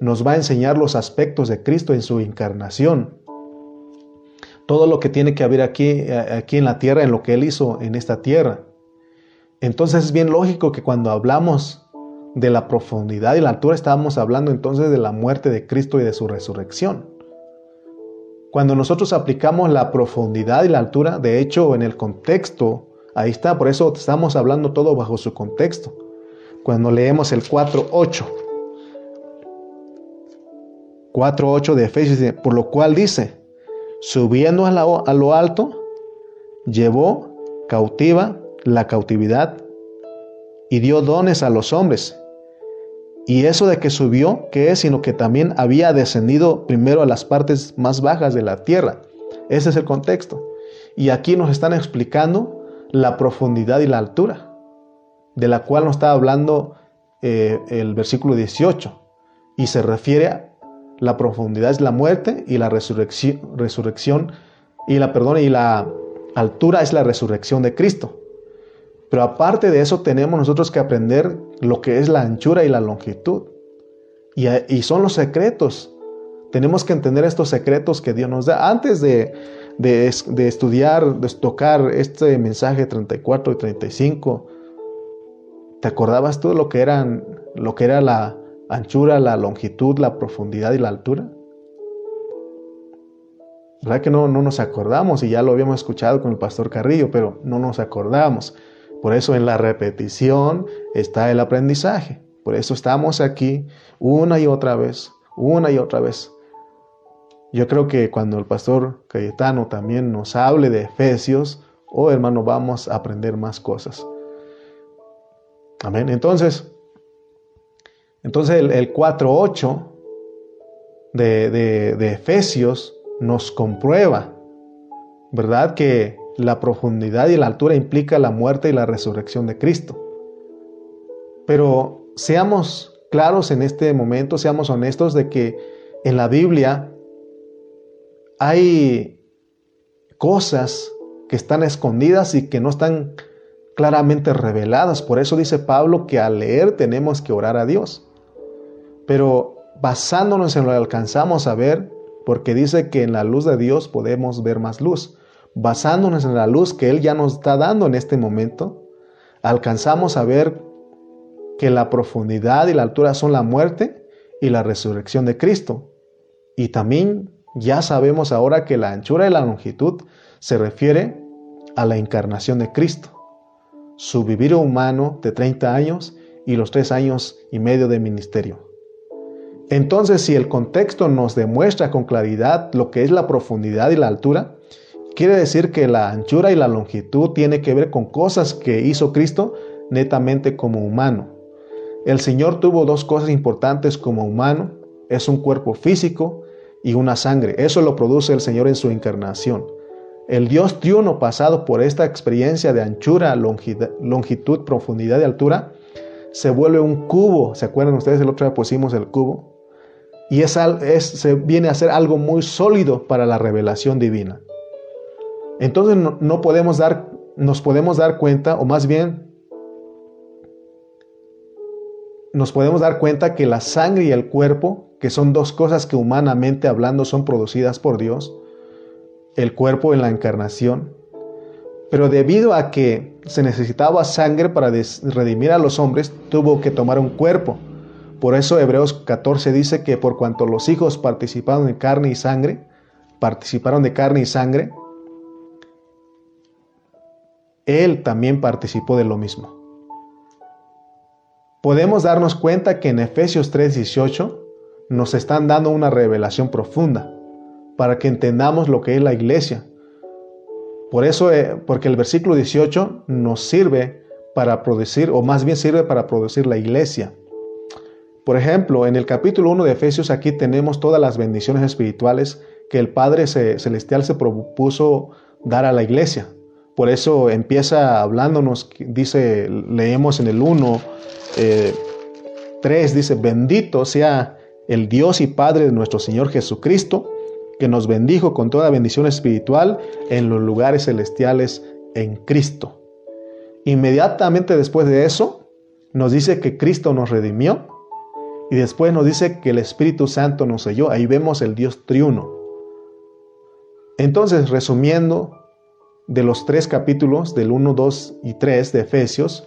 [SPEAKER 1] nos va a enseñar los aspectos de Cristo en su encarnación. Todo lo que tiene que haber aquí, aquí en la tierra, en lo que Él hizo en esta tierra. Entonces es bien lógico que cuando hablamos de la profundidad y la altura, estábamos hablando entonces de la muerte de Cristo y de su resurrección. Cuando nosotros aplicamos la profundidad y la altura, de hecho en el contexto, ahí está, por eso estamos hablando todo bajo su contexto. Cuando leemos el 4.8, 4.8 de Efesios, por lo cual dice, subiendo a, a lo alto, llevó cautiva la cautividad y dio dones a los hombres. Y eso de que subió, ¿qué es? Sino que también había descendido primero a las partes más bajas de la tierra. Ese es el contexto. Y aquí nos están explicando la profundidad y la altura, de la cual nos está hablando eh, el versículo 18. Y se refiere a la profundidad es la muerte y la resurrección, resurrección y la perdón y la altura es la resurrección de Cristo. Pero aparte de eso tenemos nosotros que aprender lo que es la anchura y la longitud. Y, son los secretos. Tenemos que entender estos secretos que Dios nos da. Antes de, estudiar, de tocar este mensaje 34 y 35, ¿te acordabas tú lo que, eran, lo que era la anchura, la longitud, la profundidad y la altura? ¿Verdad que no, no nos acordamos? Y ya lo habíamos escuchado con el pastor Carrillo, pero no nos acordamos. Por eso en la repetición está el aprendizaje. Por eso estamos aquí una y otra vez, una y otra vez. Yo creo que cuando el pastor Cayetano también nos hable de Efesios, oh hermano, vamos a aprender más cosas. Amén. Entonces, entonces el, el 4.8 de, de, de Efesios nos comprueba, ¿verdad? Que la profundidad y la altura implica la muerte y la resurrección de Cristo. Pero seamos claros en este momento, seamos honestos de que en la Biblia hay cosas que están escondidas y que no están claramente reveladas. Por eso dice Pablo que al leer tenemos que orar a Dios. Pero basándonos en lo que alcanzamos a ver, porque dice que en la luz de Dios podemos ver más luz basándonos en la luz que Él ya nos está dando en este momento, alcanzamos a ver que la profundidad y la altura son la muerte y la resurrección de Cristo. Y también ya sabemos ahora que la anchura y la longitud se refiere a la encarnación de Cristo, su vivir humano de 30 años y los tres años y medio de ministerio. Entonces, si el contexto nos demuestra con claridad lo que es la profundidad y la altura, Quiere decir que la anchura y la longitud tiene que ver con cosas que hizo Cristo netamente como humano. El Señor tuvo dos cosas importantes como humano. Es un cuerpo físico y una sangre. Eso lo produce el Señor en su encarnación. El Dios triuno pasado por esta experiencia de anchura, longitud, profundidad y altura, se vuelve un cubo. ¿Se acuerdan ustedes? El otro día pusimos el cubo. Y es, se viene a ser algo muy sólido para la revelación divina. Entonces no, podemos dar, nos podemos dar cuenta, o más bien, nos podemos dar cuenta que la sangre y el cuerpo, que son dos cosas que humanamente hablando son producidas por Dios, el cuerpo en la encarnación, pero debido a que se necesitaba sangre para redimir a los hombres, tuvo que tomar un cuerpo. Por eso Hebreos 14 dice que por cuanto los hijos participaron de carne y sangre, participaron de carne y sangre, él también participó de lo mismo. Podemos darnos cuenta que en Efesios 3:18 nos están dando una revelación profunda para que entendamos lo que es la iglesia. Por eso, eh, porque el versículo 18 nos sirve para producir, o más bien sirve para producir la iglesia. Por ejemplo, en el capítulo 1 de Efesios aquí tenemos todas las bendiciones espirituales que el Padre Celestial se propuso dar a la iglesia. Por eso empieza hablándonos, dice, leemos en el 1, 3, eh, dice, bendito sea el Dios y Padre de nuestro Señor Jesucristo, que nos bendijo con toda bendición espiritual en los lugares celestiales en Cristo. Inmediatamente después de eso, nos dice que Cristo nos redimió y después nos dice que el Espíritu Santo nos selló. Ahí vemos el Dios triuno. Entonces, resumiendo, de los tres capítulos, del 1, 2 y 3 de Efesios,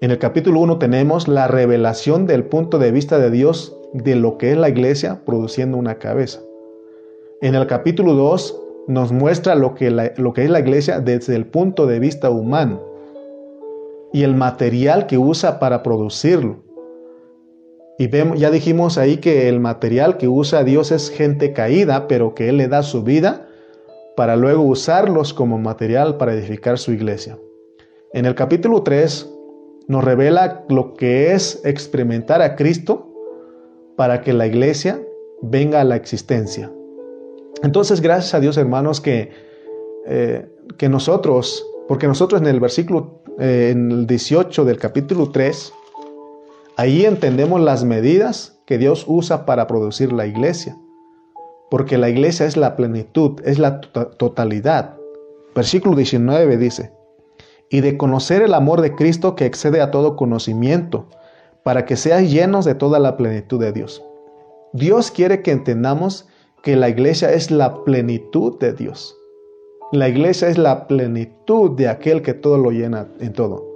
[SPEAKER 1] En el capítulo 1 tenemos la revelación del punto de vista de Dios de lo que es la iglesia produciendo una cabeza. En el capítulo 2 nos muestra lo que, lo que es la iglesia desde el punto de vista humano y el material que usa para producirlo. Y vemos, ya dijimos ahí que el material que usa Dios es gente caída, pero que Él le da su vida para luego usarlos como material para edificar su iglesia. En el capítulo 3 nos revela lo que es experimentar a Cristo para que la iglesia venga a la existencia. Entonces, gracias a Dios, hermanos, que, eh, que nosotros, porque nosotros en el versículo, eh, en el 18 del capítulo 3, ahí entendemos las medidas que Dios usa para producir la iglesia. Porque la iglesia es la plenitud, es la totalidad. Versículo 19 dice, y de conocer el amor de Cristo que excede a todo conocimiento, para que seáis llenos de toda la plenitud de Dios. Dios quiere que entendamos que la iglesia es la plenitud de Dios. La iglesia es la plenitud de aquel que todo lo llena en todo.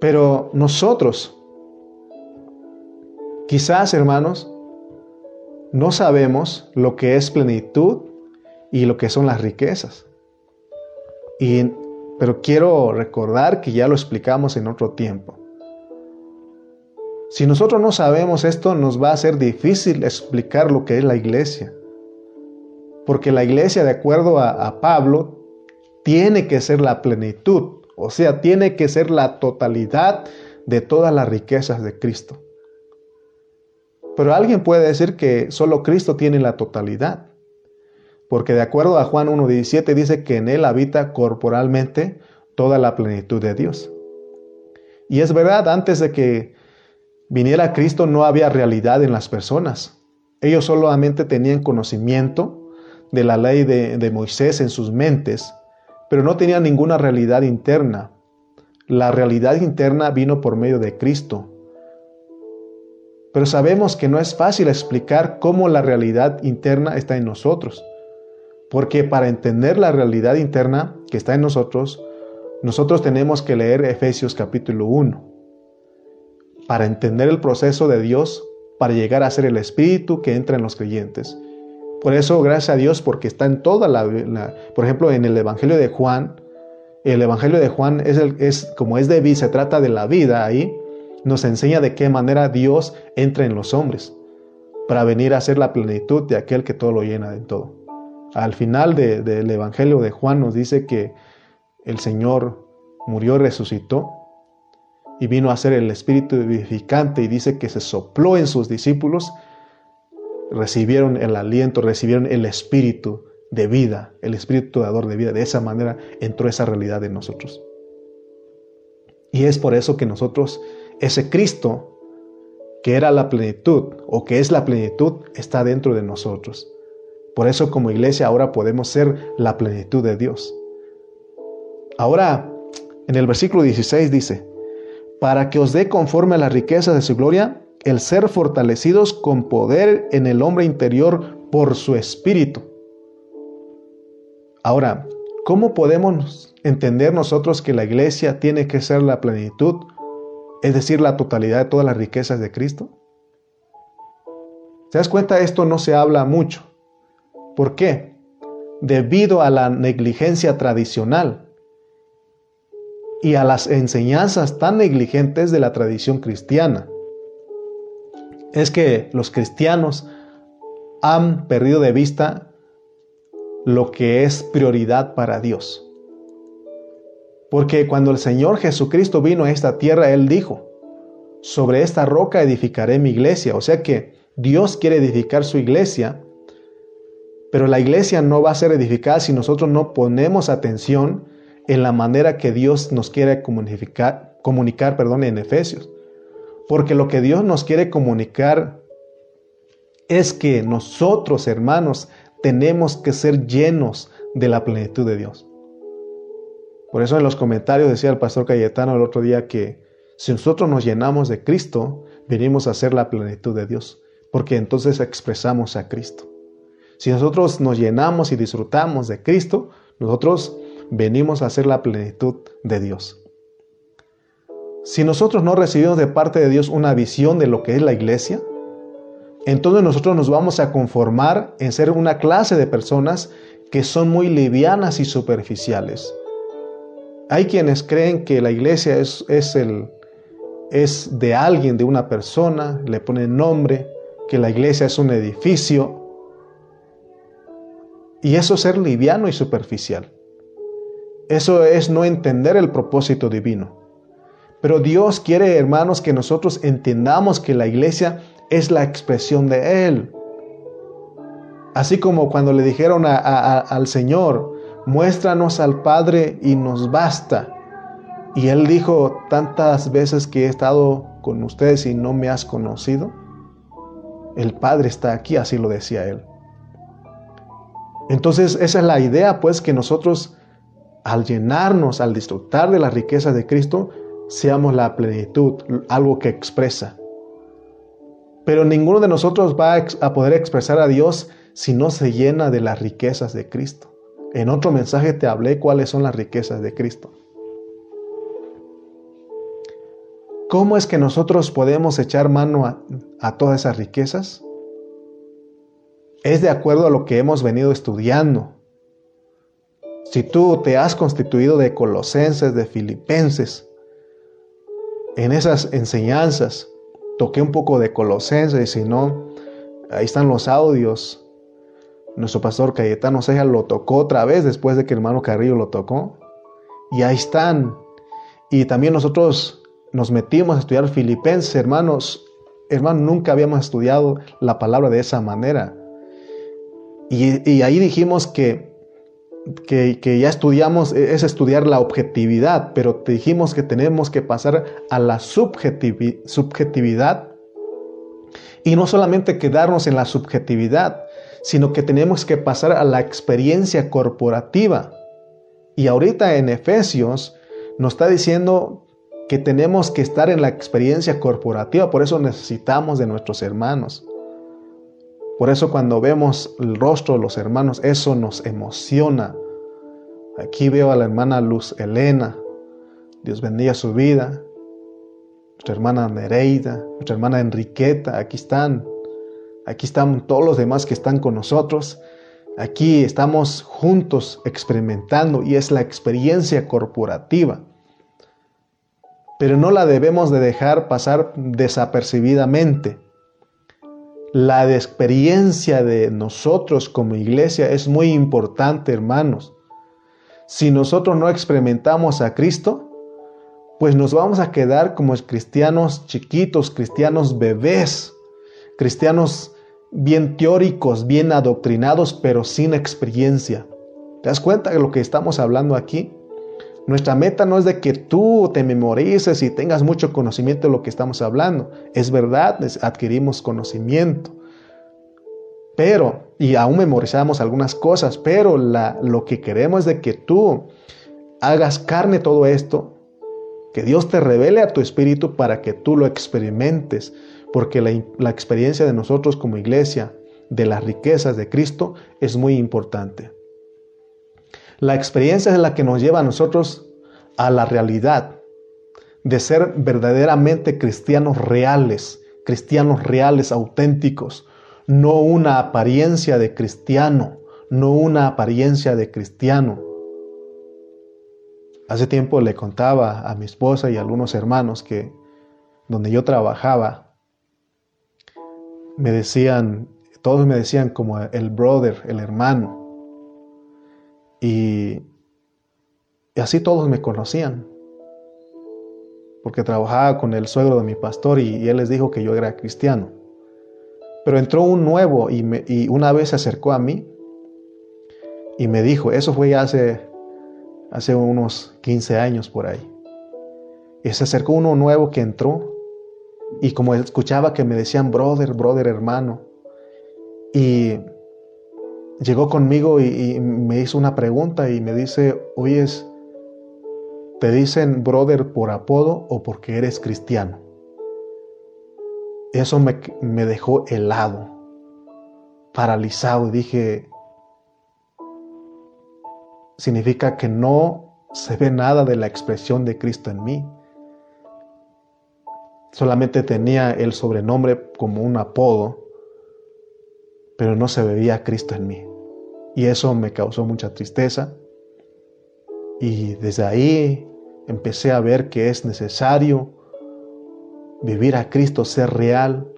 [SPEAKER 1] Pero nosotros, quizás hermanos, no sabemos lo que es plenitud y lo que son las riquezas. Y, pero quiero recordar que ya lo explicamos en otro tiempo. Si nosotros no sabemos esto, nos va a ser difícil explicar lo que es la iglesia. Porque la iglesia, de acuerdo a, a Pablo, tiene que ser la plenitud, o sea, tiene que ser la totalidad de todas las riquezas de Cristo. Pero alguien puede decir que solo Cristo tiene la totalidad porque de acuerdo a Juan 1.17 dice que en él habita corporalmente toda la plenitud de Dios. Y es verdad, antes de que viniera Cristo no había realidad en las personas. Ellos solamente tenían conocimiento de la ley de, de Moisés en sus mentes, pero no tenían ninguna realidad interna. La realidad interna vino por medio de Cristo. Pero sabemos que no es fácil explicar cómo la realidad interna está en nosotros. Porque para entender la realidad interna que está en nosotros, nosotros tenemos que leer Efesios capítulo 1. Para entender el proceso de Dios, para llegar a ser el Espíritu que entra en los creyentes. Por eso, gracias a Dios, porque está en toda la, por ejemplo, en el Evangelio de Juan, el Evangelio de Juan es, el, es como es de vida, se trata de la vida ahí, nos enseña de qué manera Dios entra en los hombres, para venir a ser la plenitud de aquel que todo lo llena de todo al final del Evangelio de Juan nos dice que el Señor murió resucitó y vino a ser el Espíritu vivificante y dice que se sopló en sus discípulos, recibieron el aliento, recibieron el Espíritu de vida, el Espíritu dador de vida. De esa manera entró esa realidad en nosotros. Y es por eso que nosotros, ese Cristo, que era la plenitud o que es la plenitud, está dentro de nosotros. Por eso como iglesia ahora podemos ser la plenitud de Dios. Ahora, en el versículo 16 dice, para que os dé conforme a la riqueza de su gloria el ser fortalecidos con poder en el hombre interior por su espíritu. Ahora, ¿cómo podemos entender nosotros que la iglesia tiene que ser la plenitud, es decir, la totalidad de todas las riquezas de Cristo? ¿Te das cuenta? Esto no se habla mucho. ¿Por qué? Debido a la negligencia tradicional y a las enseñanzas tan negligentes de la tradición cristiana. Es que los cristianos han perdido de vista lo que es prioridad para Dios. Porque cuando el Señor Jesucristo vino a esta tierra, Él dijo, sobre esta roca edificaré mi iglesia. O sea que Dios quiere edificar su iglesia pero la iglesia no va a ser edificada si nosotros no ponemos atención en la manera que Dios nos quiere comunicar, comunicar perdón, en Efesios. Porque lo que Dios nos quiere comunicar es que nosotros, hermanos, tenemos que ser llenos de la plenitud de Dios. Por eso en los comentarios decía el pastor Cayetano el otro día que si nosotros nos llenamos de Cristo, venimos a ser la plenitud de Dios, porque entonces expresamos a Cristo. Si nosotros nos llenamos y disfrutamos de Cristo, nosotros venimos a ser la plenitud de Dios. Si nosotros no recibimos de parte de Dios una visión de lo que es la iglesia, entonces nosotros nos vamos a conformar en ser una clase de personas que son muy livianas y superficiales. Hay quienes creen que la iglesia es, es, el, es de alguien, de una persona, le ponen nombre, que la iglesia es un edificio. Y eso es ser liviano y superficial. Eso es no entender el propósito divino. Pero Dios quiere, hermanos, que nosotros entendamos que la iglesia es la expresión de Él. Así como cuando le dijeron al Señor, muéstranos al Padre y nos basta. Y Él dijo, tantas veces que he estado con ustedes y no me has conocido. El Padre está aquí, así lo decía Él. Entonces esa es la idea, pues, que nosotros al llenarnos, al disfrutar de las riquezas de Cristo, seamos la plenitud, algo que expresa. Pero ninguno de nosotros va a poder expresar a Dios si no se llena de las riquezas de Cristo. En otro mensaje te hablé cuáles son las riquezas de Cristo. ¿Cómo es que nosotros podemos echar mano a, todas esas riquezas? Es de acuerdo a lo que hemos venido estudiando. Si tú te has constituido de colosenses, de filipenses, en esas enseñanzas toqué un poco de Colosenses, y si no, ahí están los audios. Nuestro pastor Cayetano Ceja lo tocó otra vez después de que el hermano Carrillo lo tocó. Y ahí están. Y también nosotros nos metimos a estudiar Filipenses, hermanos. Hermanos, nunca habíamos estudiado la palabra de esa manera. Y, ahí dijimos que que, ya estudiamos e, es estudiar la objetividad, pero dijimos que tenemos que pasar a la subjetividad y no solamente quedarnos en la subjetividad, sino que tenemos que pasar a la experiencia corporativa. Y ahorita en Efesios nos está diciendo que tenemos que estar en la experiencia corporativa, por eso necesitamos de nuestros hermanos. Por eso cuando vemos el rostro de los hermanos, eso nos emociona. Aquí veo a la hermana Luz Elena. Dios bendiga su vida. Nuestra hermana Nereida, nuestra hermana Enriqueta, aquí están. Aquí están todos los demás que están con nosotros. Aquí estamos juntos experimentando y es la experiencia corporativa. Pero no la debemos de dejar pasar desapercibidamente la experiencia de nosotros como iglesia es muy importante, hermanos. Si nosotros no experimentamos a Cristo, pues nos vamos a quedar como cristianos chiquitos, cristianos bebés, cristianos bien teóricos, bien adoctrinados, pero sin experiencia. ¿Te das cuenta de lo que estamos hablando aquí? Nuestra meta no es de que tú te memorices y tengas mucho conocimiento de lo que estamos hablando. Es verdad, adquirimos conocimiento. Pero, y aún memorizamos algunas cosas, pero lo que queremos es de que tú hagas carne todo esto, que Dios te revele a tu espíritu para que tú lo experimentes, porque la, la experiencia de nosotros como iglesia, de las riquezas de Cristo, es muy importante. La experiencia es la que nos lleva a nosotros a la realidad de ser verdaderamente cristianos reales, cristianos reales, auténticos, no una apariencia de cristiano, no una apariencia de cristiano. Hace tiempo le contaba a mi esposa y a algunos hermanos que donde yo trabajaba, me decían, todos me decían como el brother, el hermano. Y, así todos me conocían. Porque trabajaba con el suegro de mi pastor y, él les dijo que yo era cristiano. Pero entró un nuevo y, y, una vez se acercó a mí y me dijo, eso fue hace, hace unos 15 años por ahí. Y se acercó uno nuevo que entró y como escuchaba que me decían brother, brother, hermano. Y llegó conmigo y, me hizo una pregunta y me dice, oyes, ¿te dicen brother por apodo o porque eres cristiano? Eso me, me dejó helado, paralizado. Dije, significa que no se ve nada de la expresión de Cristo en mí. Solamente tenía el sobrenombre como un apodo, pero no se veía Cristo en mí. Y eso me causó mucha tristeza. Y desde ahí empecé a ver que es necesario vivir a Cristo, ser real,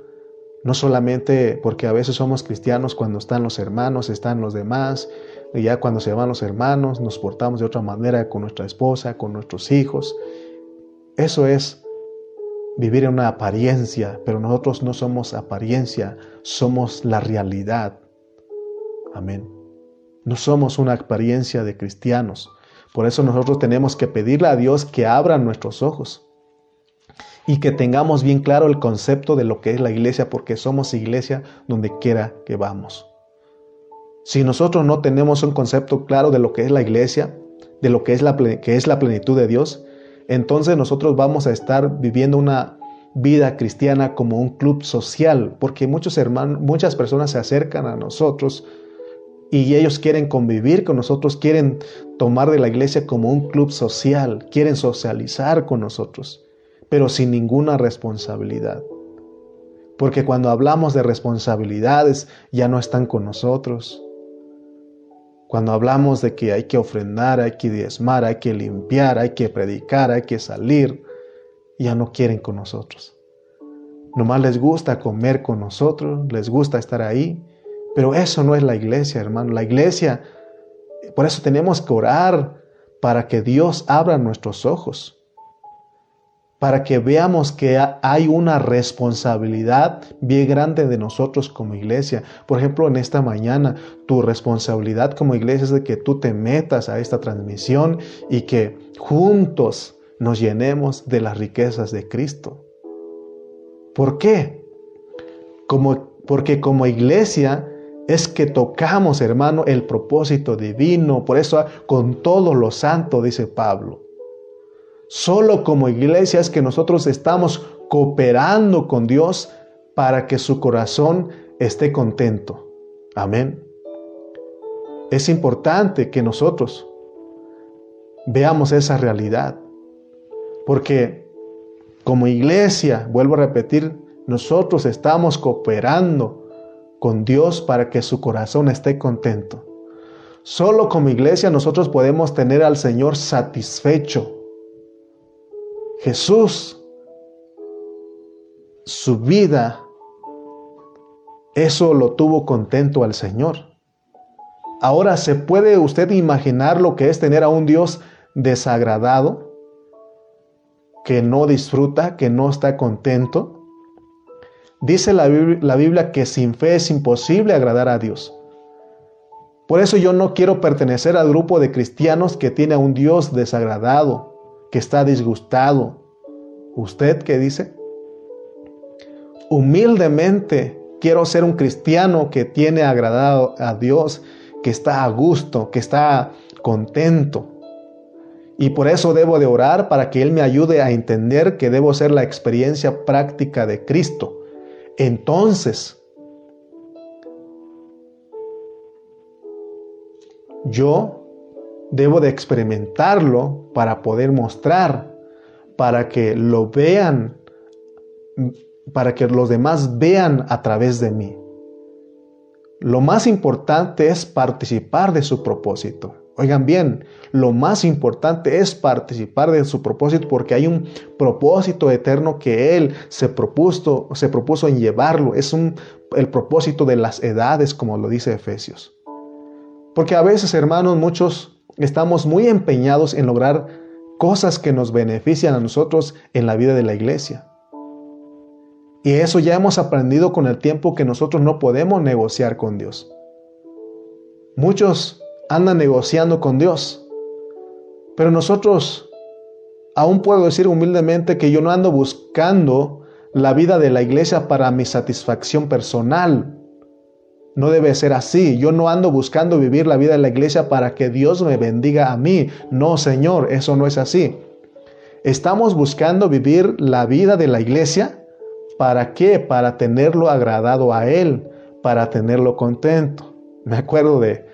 [SPEAKER 1] no solamente porque a veces somos cristianos cuando están los hermanos, están los demás, y ya cuando se van los hermanos nos portamos de otra manera con nuestra esposa, con nuestros hijos. Eso es vivir en una apariencia, pero nosotros no somos apariencia, somos la realidad. Amén. No somos una apariencia de cristianos. Por eso nosotros tenemos que pedirle a Dios que abra nuestros ojos y que tengamos bien claro el concepto de lo que es la iglesia, porque somos iglesia donde quiera que vamos. Si nosotros no tenemos un concepto claro de lo que es la iglesia, de lo que es la, que es la plenitud de Dios, entonces nosotros vamos a estar viviendo una vida cristiana como un club social, porque muchos hermanos, muchas personas se acercan a nosotros y ellos quieren convivir con nosotros, quieren tomar de la iglesia como un club social, quieren socializar con nosotros pero sin ninguna responsabilidad. Porque cuando hablamos de responsabilidades ya no están con nosotros. Cuando hablamos de que hay que ofrendar, hay que diezmar, hay que limpiar, hay que predicar, hay que salir, ya no quieren con nosotros. Nomás les gusta comer con nosotros, les gusta estar ahí, pero eso no es la iglesia, hermano. La iglesia, por eso tenemos que orar para que Dios abra nuestros ojos para que veamos que hay una responsabilidad bien grande de nosotros como iglesia. Por ejemplo, en esta mañana, tu responsabilidad como iglesia es que tú te metas a esta transmisión y que juntos nos llenemos de las riquezas de Cristo. ¿Por qué? Como, porque como iglesia es que tocamos, hermano, el propósito divino. Por eso, con todos los santos, dice Pablo. Solo como iglesia es que nosotros estamos cooperando con Dios para que su corazón esté contento. Amén. Es importante que nosotros veamos esa realidad. Porque como iglesia, vuelvo a repetir, nosotros estamos cooperando con Dios para que su corazón esté contento. Solo como iglesia nosotros podemos tener al Señor satisfecho Jesús, su vida, eso lo tuvo contento al Señor. Ahora, ¿se puede usted imaginar lo que es tener a un Dios desagradado, que no disfruta, que no está contento? Dice la Biblia, que sin fe es imposible agradar a Dios. Por eso yo no quiero pertenecer al grupo de cristianos que tiene a un Dios desagradado, que está disgustado. ¿Usted qué dice? Humildemente quiero ser un cristiano que tiene agradado a Dios, que está a gusto, que está contento. Y por eso debo de orar para que Él me ayude a entender que debo ser la experiencia práctica de Cristo. Entonces, yo Debo de experimentarlo para poder mostrar, para que lo vean, para que los demás vean a través de mí. Lo más importante es participar de su propósito. Oigan bien, lo más importante es participar de su propósito porque hay un propósito eterno que Él se propuso, se propuso en llevarlo. Es un, el propósito de las edades, como lo dice Efesios. Porque a veces, hermanos, muchos estamos muy empeñados en lograr cosas que nos benefician a nosotros en la vida de la iglesia. Y eso ya hemos aprendido con el tiempo que nosotros no podemos negociar con Dios. Muchos andan negociando con Dios, pero nosotros, aún puedo decir humildemente que yo no ando buscando la vida de la iglesia para mi satisfacción personal, no debe ser así. Yo no ando buscando vivir la vida de la iglesia para que Dios me bendiga a mí. No, Señor, eso no es así. Estamos buscando vivir la vida de la iglesia. ¿Para qué? Para tenerlo agradado a Él, para tenerlo contento. Me acuerdo de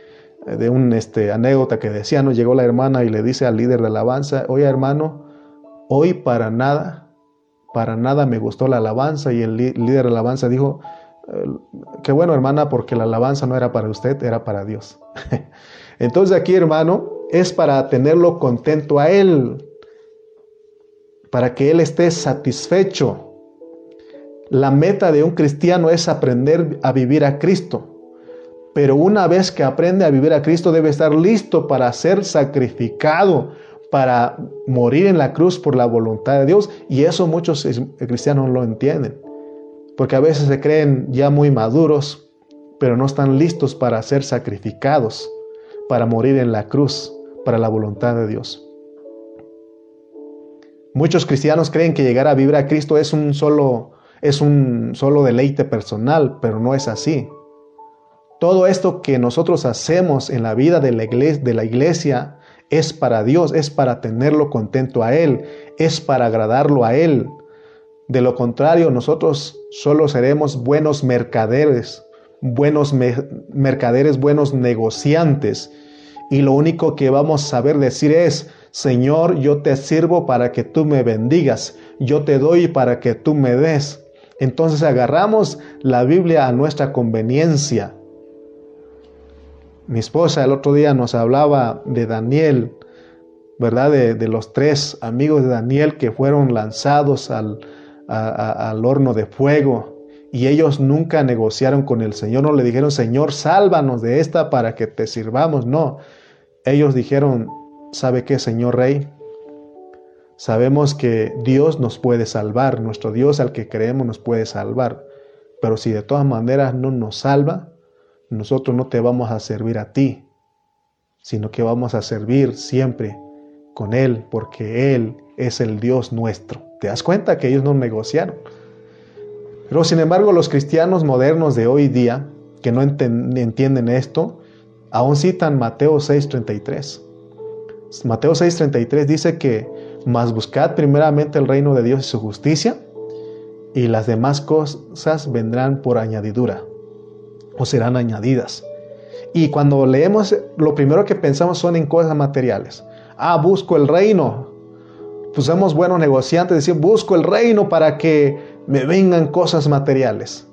[SPEAKER 1] de un este, anécdota que decía, no llegó la hermana y le dice al líder de alabanza, oye hermano, hoy para nada, para nada me gustó la alabanza y el líder de alabanza dijo, qué bueno hermana, porque la alabanza no era para usted, era para Dios. Entonces aquí hermano, es para tenerlo contento a Él, para que Él esté satisfecho. La meta de un cristiano es aprender a vivir a Cristo. Pero una vez que aprende a vivir a Cristo debe estar listo para ser sacrificado, para morir en la cruz por la voluntad de Dios. Y eso muchos cristianos no lo entienden. Porque a veces se creen ya muy maduros, pero no están listos para ser sacrificados, para morir en la cruz, para la voluntad de Dios. Muchos cristianos creen que llegar a vivir a Cristo es un solo, es un solo deleite personal, pero no es así. Todo esto que nosotros hacemos en la vida de la, iglesia, de la iglesia es para Dios, es para tenerlo contento a Él, es para agradarlo a Él. De lo contrario, nosotros solo seremos buenos mercaderes, buenos mercaderes, buenos negociantes. Y lo único que vamos a saber decir es, Señor, yo te sirvo para que tú me bendigas, yo te doy para que tú me des. Entonces agarramos la Biblia a nuestra conveniencia mi esposa el otro día nos hablaba de Daniel, ¿verdad? De, los tres amigos de Daniel que fueron lanzados al, al horno de fuego y ellos nunca negociaron con el Señor, no le dijeron, Señor, sálvanos de esta para que te sirvamos, no. Ellos dijeron, ¿sabe qué, Señor Rey? Sabemos que Dios nos puede salvar, nuestro Dios al que creemos nos puede salvar, pero si de todas maneras no nos salva, nosotros no te vamos a servir a ti, sino que vamos a servir siempre con Él, porque Él es el Dios nuestro. ¿Te das cuenta que ellos no negociaron? Pero sin embargo los cristianos modernos de hoy día, que no entienden esto, aún citan Mateo 6:33. Mateo 6:33 dice que, mas buscad primeramente el reino de Dios y su justicia, y las demás cosas vendrán por añadidura o serán añadidas. Y cuando leemos, lo primero que pensamos son en cosas materiales. Ah, busco el reino. Pues somos buenos negociantes, decir, busco el reino para que me vengan cosas materiales.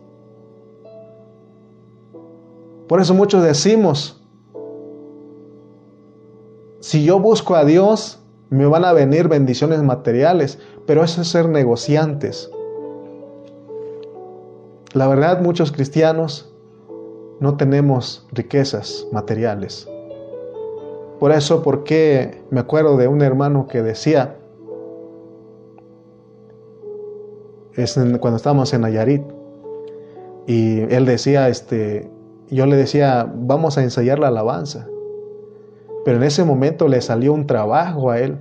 [SPEAKER 1] Por eso muchos decimos, si yo busco a Dios, me van a venir bendiciones materiales, pero eso es ser negociantes. La verdad, muchos cristianos no tenemos riquezas materiales. Por eso, porque me acuerdo de un hermano que decía, cuando estábamos en Nayarit, y él decía, este, yo le decía, vamos a ensayar la alabanza. Pero en ese momento le salió un trabajo a él.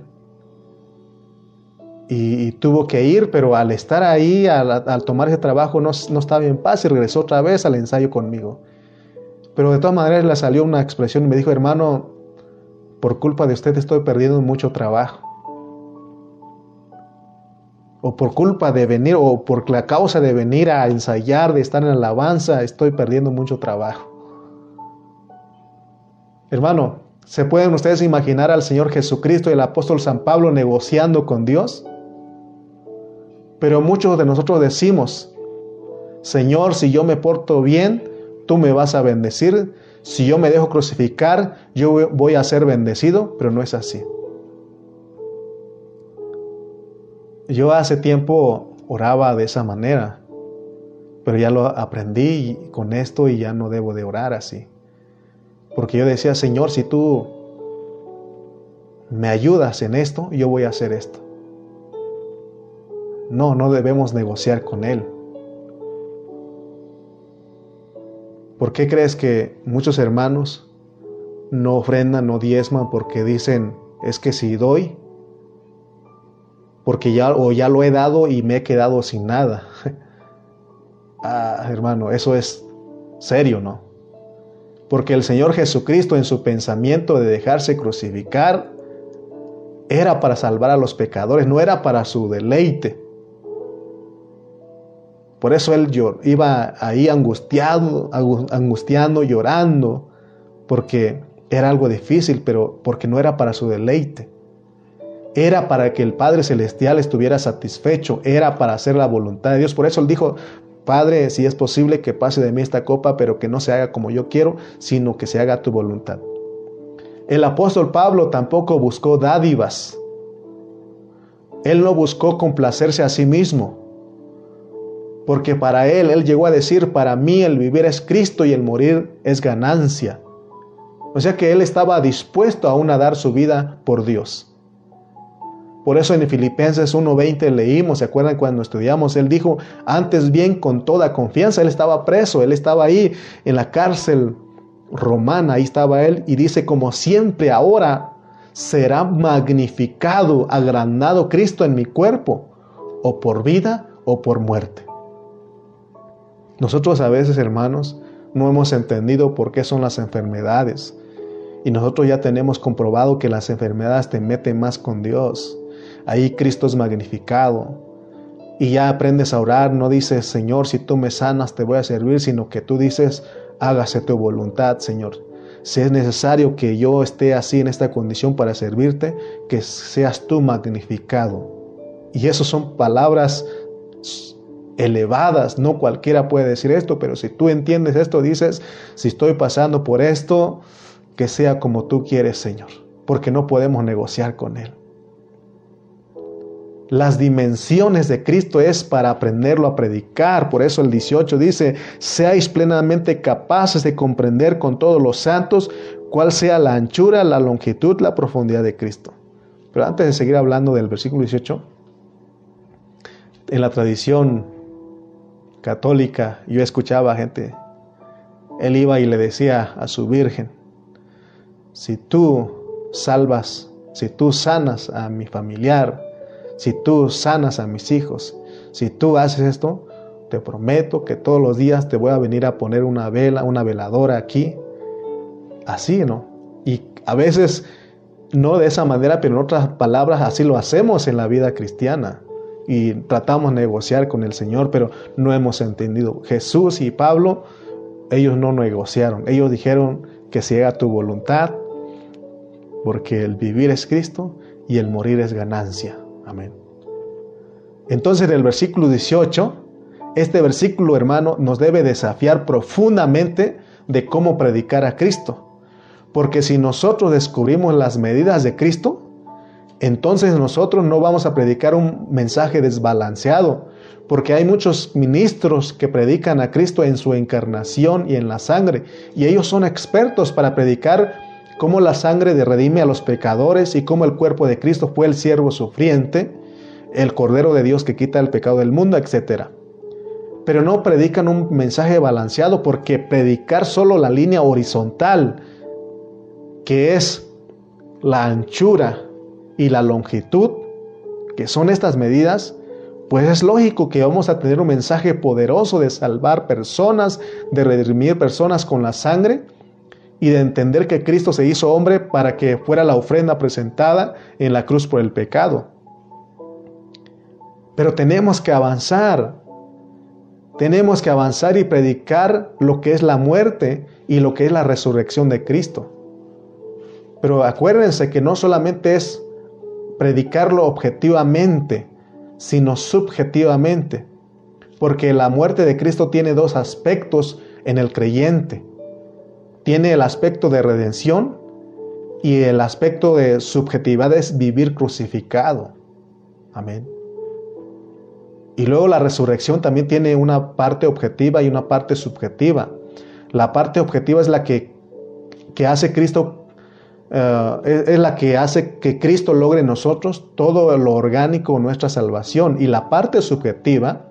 [SPEAKER 1] Y, tuvo que ir, pero al estar ahí, al, tomar ese trabajo, no, no estaba en paz y regresó otra vez al ensayo conmigo. Pero de todas maneras le salió una expresión y me dijo, hermano, por culpa de usted estoy perdiendo mucho trabajo. O por culpa de venir, o por la causa de venir a ensayar, de estar en alabanza, estoy perdiendo mucho trabajo. Hermano, ¿se pueden ustedes imaginar al Señor Jesucristo y el apóstol San Pablo negociando con Dios? Pero muchos de nosotros decimos, Señor, si yo me porto bien, tú me vas a bendecir, si yo me dejo crucificar, yo voy a ser bendecido, pero no es así. Yo hace tiempo oraba de esa manera, pero ya lo aprendí con esto y ya no debo de orar así. Porque yo decía, Señor, si tú me ayudas en esto, yo voy a hacer esto. No, no debemos negociar con Él. ¿Por qué crees que muchos hermanos no ofrendan, no diezman porque dicen, es que si doy, porque ya o ya lo he dado y me he quedado sin nada? ah, hermano, eso es serio, ¿no? Porque el Señor Jesucristo en su pensamiento de dejarse crucificar era para salvar a los pecadores, no era para su deleite. Por eso él iba ahí angustiado, angustiando, llorando, porque era algo difícil, pero porque no era para su deleite. Era para que el Padre Celestial estuviera satisfecho, era para hacer la voluntad de Dios. Por eso él dijo, Padre, si es posible que pase de mí esta copa, pero que no se haga como yo quiero, sino que se haga tu voluntad. El apóstol Pablo tampoco buscó dádivas. Él no buscó complacerse a sí mismo, porque para él, él llegó a decir, para mí el vivir es Cristo y el morir es ganancia. O sea que él estaba dispuesto aún a dar su vida por Dios. Por eso en Filipenses 1:20 leímos, ¿se acuerdan cuando estudiamos? Él dijo, antes bien con toda confianza, él estaba preso, él estaba ahí en la cárcel romana, ahí estaba él, y dice, como siempre ahora será magnificado, agrandado Cristo en mi cuerpo, o por vida o por muerte. Nosotros a veces, hermanos, no hemos entendido por qué son las enfermedades. Y nosotros ya tenemos comprobado que las enfermedades te meten más con Dios. Ahí Cristo es magnificado. Y ya aprendes a orar, no dices, Señor, si tú me sanas, te voy a servir, sino que tú dices, hágase tu voluntad, Señor. Si es necesario que yo esté así en esta condición para servirte, que seas tú magnificado. Y eso son palabras elevadas, no cualquiera puede decir esto, pero si tú entiendes esto, dices, si estoy pasando por esto, que sea como tú quieres, Señor, porque no podemos negociar con Él las dimensiones de Cristo es para aprenderlo a predicar. Por eso el 18 dice, seáis plenamente capaces de comprender con todos los santos cuál sea la anchura, la longitud, la profundidad de Cristo. Pero antes de seguir hablando del versículo 18, en la tradición católica yo escuchaba a gente, él iba y le decía a su virgen, si tú salvas, si tú sanas a mi familiar, si tú sanas a mis hijos, si tú haces esto, te prometo que todos los días te voy a venir a poner una vela, una veladora aquí. Así, ¿no? Y a veces no de esa manera, pero en otras palabras así lo hacemos en la vida cristiana. Y tratamos de negociar con el Señor, pero no hemos entendido. Jesús y Pablo, ellos no negociaron. Ellos dijeron que se haga tu voluntad, porque el vivir es Cristo y el morir es ganancia. Amén. Entonces en el versículo 18, este versículo hermano nos debe desafiar profundamente de cómo predicar a Cristo. Porque si nosotros descubrimos las medidas de Cristo, entonces nosotros no vamos a predicar un mensaje desbalanceado, porque hay muchos ministros que predican a Cristo en su encarnación y en la sangre, y ellos son expertos para predicar cómo la sangre de redime a los pecadores y cómo el cuerpo de Cristo fue el siervo sufriente, el Cordero de Dios que quita el pecado del mundo, etc. Pero no predican un mensaje balanceado porque predicar solo la línea horizontal, que es la anchura y la longitud, que son estas medidas, pues es lógico que vamos a tener un mensaje poderoso de salvar personas, de redimir personas con la sangre, y de entender que Cristo se hizo hombre para que fuera la ofrenda presentada en la cruz por el pecado. Pero tenemos que avanzar. Tenemos que avanzar y predicar lo que es la muerte y lo que es la resurrección de Cristo. Pero acuérdense que no solamente es predicarlo objetivamente, sino subjetivamente. Porque la muerte de Cristo tiene dos aspectos en el creyente tiene el aspecto de redención y el aspecto de subjetividad es vivir crucificado. Amén. Y luego la resurrección también tiene una parte objetiva y una parte subjetiva. La parte objetiva es la que, que hace Cristo, eh, es la que hace que Cristo logre en nosotros todo lo orgánico nuestra salvación. Y la parte subjetiva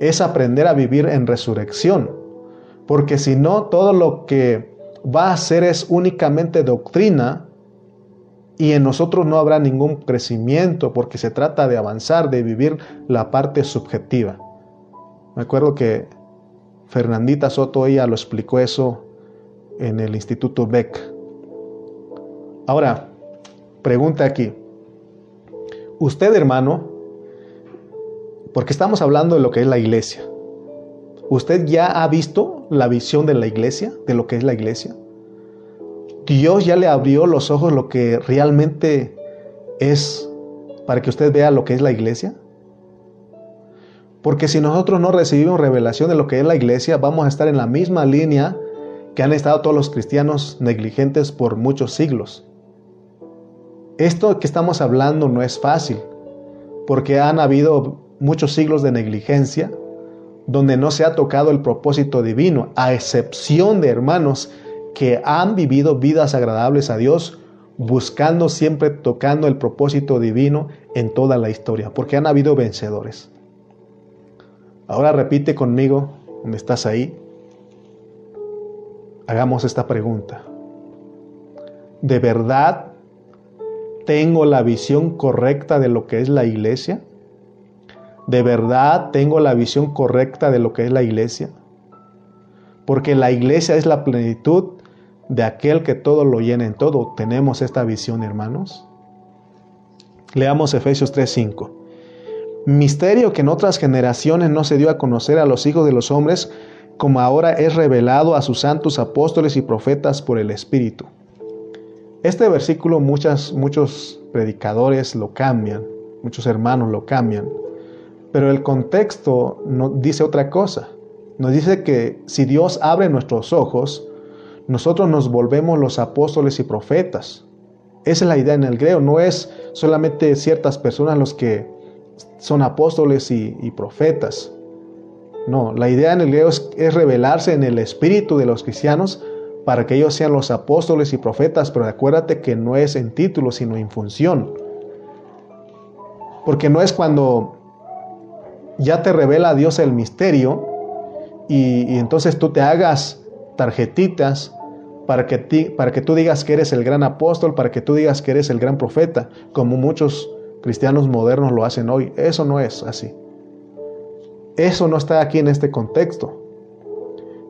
[SPEAKER 1] es aprender a vivir en resurrección. Porque si no, todo lo que va a ser es únicamente doctrina y en nosotros no habrá ningún crecimiento porque se trata de avanzar, de vivir la parte subjetiva. Me acuerdo que Fernandita Soto, ella lo explicó eso en el Instituto Beck. Ahora, pregunta aquí. Usted, hermano, porque estamos hablando de lo que es la iglesia. ¿Usted ya ha visto la visión de la iglesia, de lo que es la iglesia? Dios ya le abrió los ojos lo que realmente es para que usted vea lo que es la iglesia. Porque si nosotros no recibimos revelación de lo que es la iglesia, vamos a estar en la misma línea que han estado todos los cristianos negligentes por muchos siglos. Esto que estamos hablando no es fácil, porque han habido muchos siglos de negligencia donde no se ha tocado el propósito divino, a excepción de hermanos que han vivido vidas agradables a Dios, buscando siempre tocando el propósito divino en toda la historia, porque han habido vencedores. Ahora repite conmigo, ¿dónde estás ahí? Hagamos esta pregunta. ¿De verdad tengo la visión correcta de lo que es la iglesia? ¿De verdad tengo la visión correcta de lo que es la iglesia? Porque la iglesia es la plenitud de aquel que todo lo llena en todo. ¿Tenemos esta visión, hermanos? Leamos Efesios 3:5. Misterio que en otras generaciones no se dio a conocer a los hijos de los hombres, como ahora es revelado a sus santos apóstoles y profetas por el Espíritu. Este versículo muchos predicadores lo cambian, muchos hermanos lo cambian. Pero el contexto nos dice otra cosa. Nos dice que si Dios abre nuestros ojos, nosotros nos volvemos los apóstoles y profetas. Esa es la idea en el griego. No es solamente ciertas personas los que son apóstoles y, profetas. No, la idea en el griego es, es, revelarse en el espíritu de los cristianos para que ellos sean los apóstoles y profetas, pero acuérdate que no es en título, sino en función. Porque no es cuando ya te revela Dios el misterio y, entonces tú te hagas tarjetitas para que, para que tú digas que eres el gran apóstol, para que tú digas que eres el gran profeta, como muchos cristianos modernos lo hacen hoy. Eso no es así. Eso no está aquí en este contexto.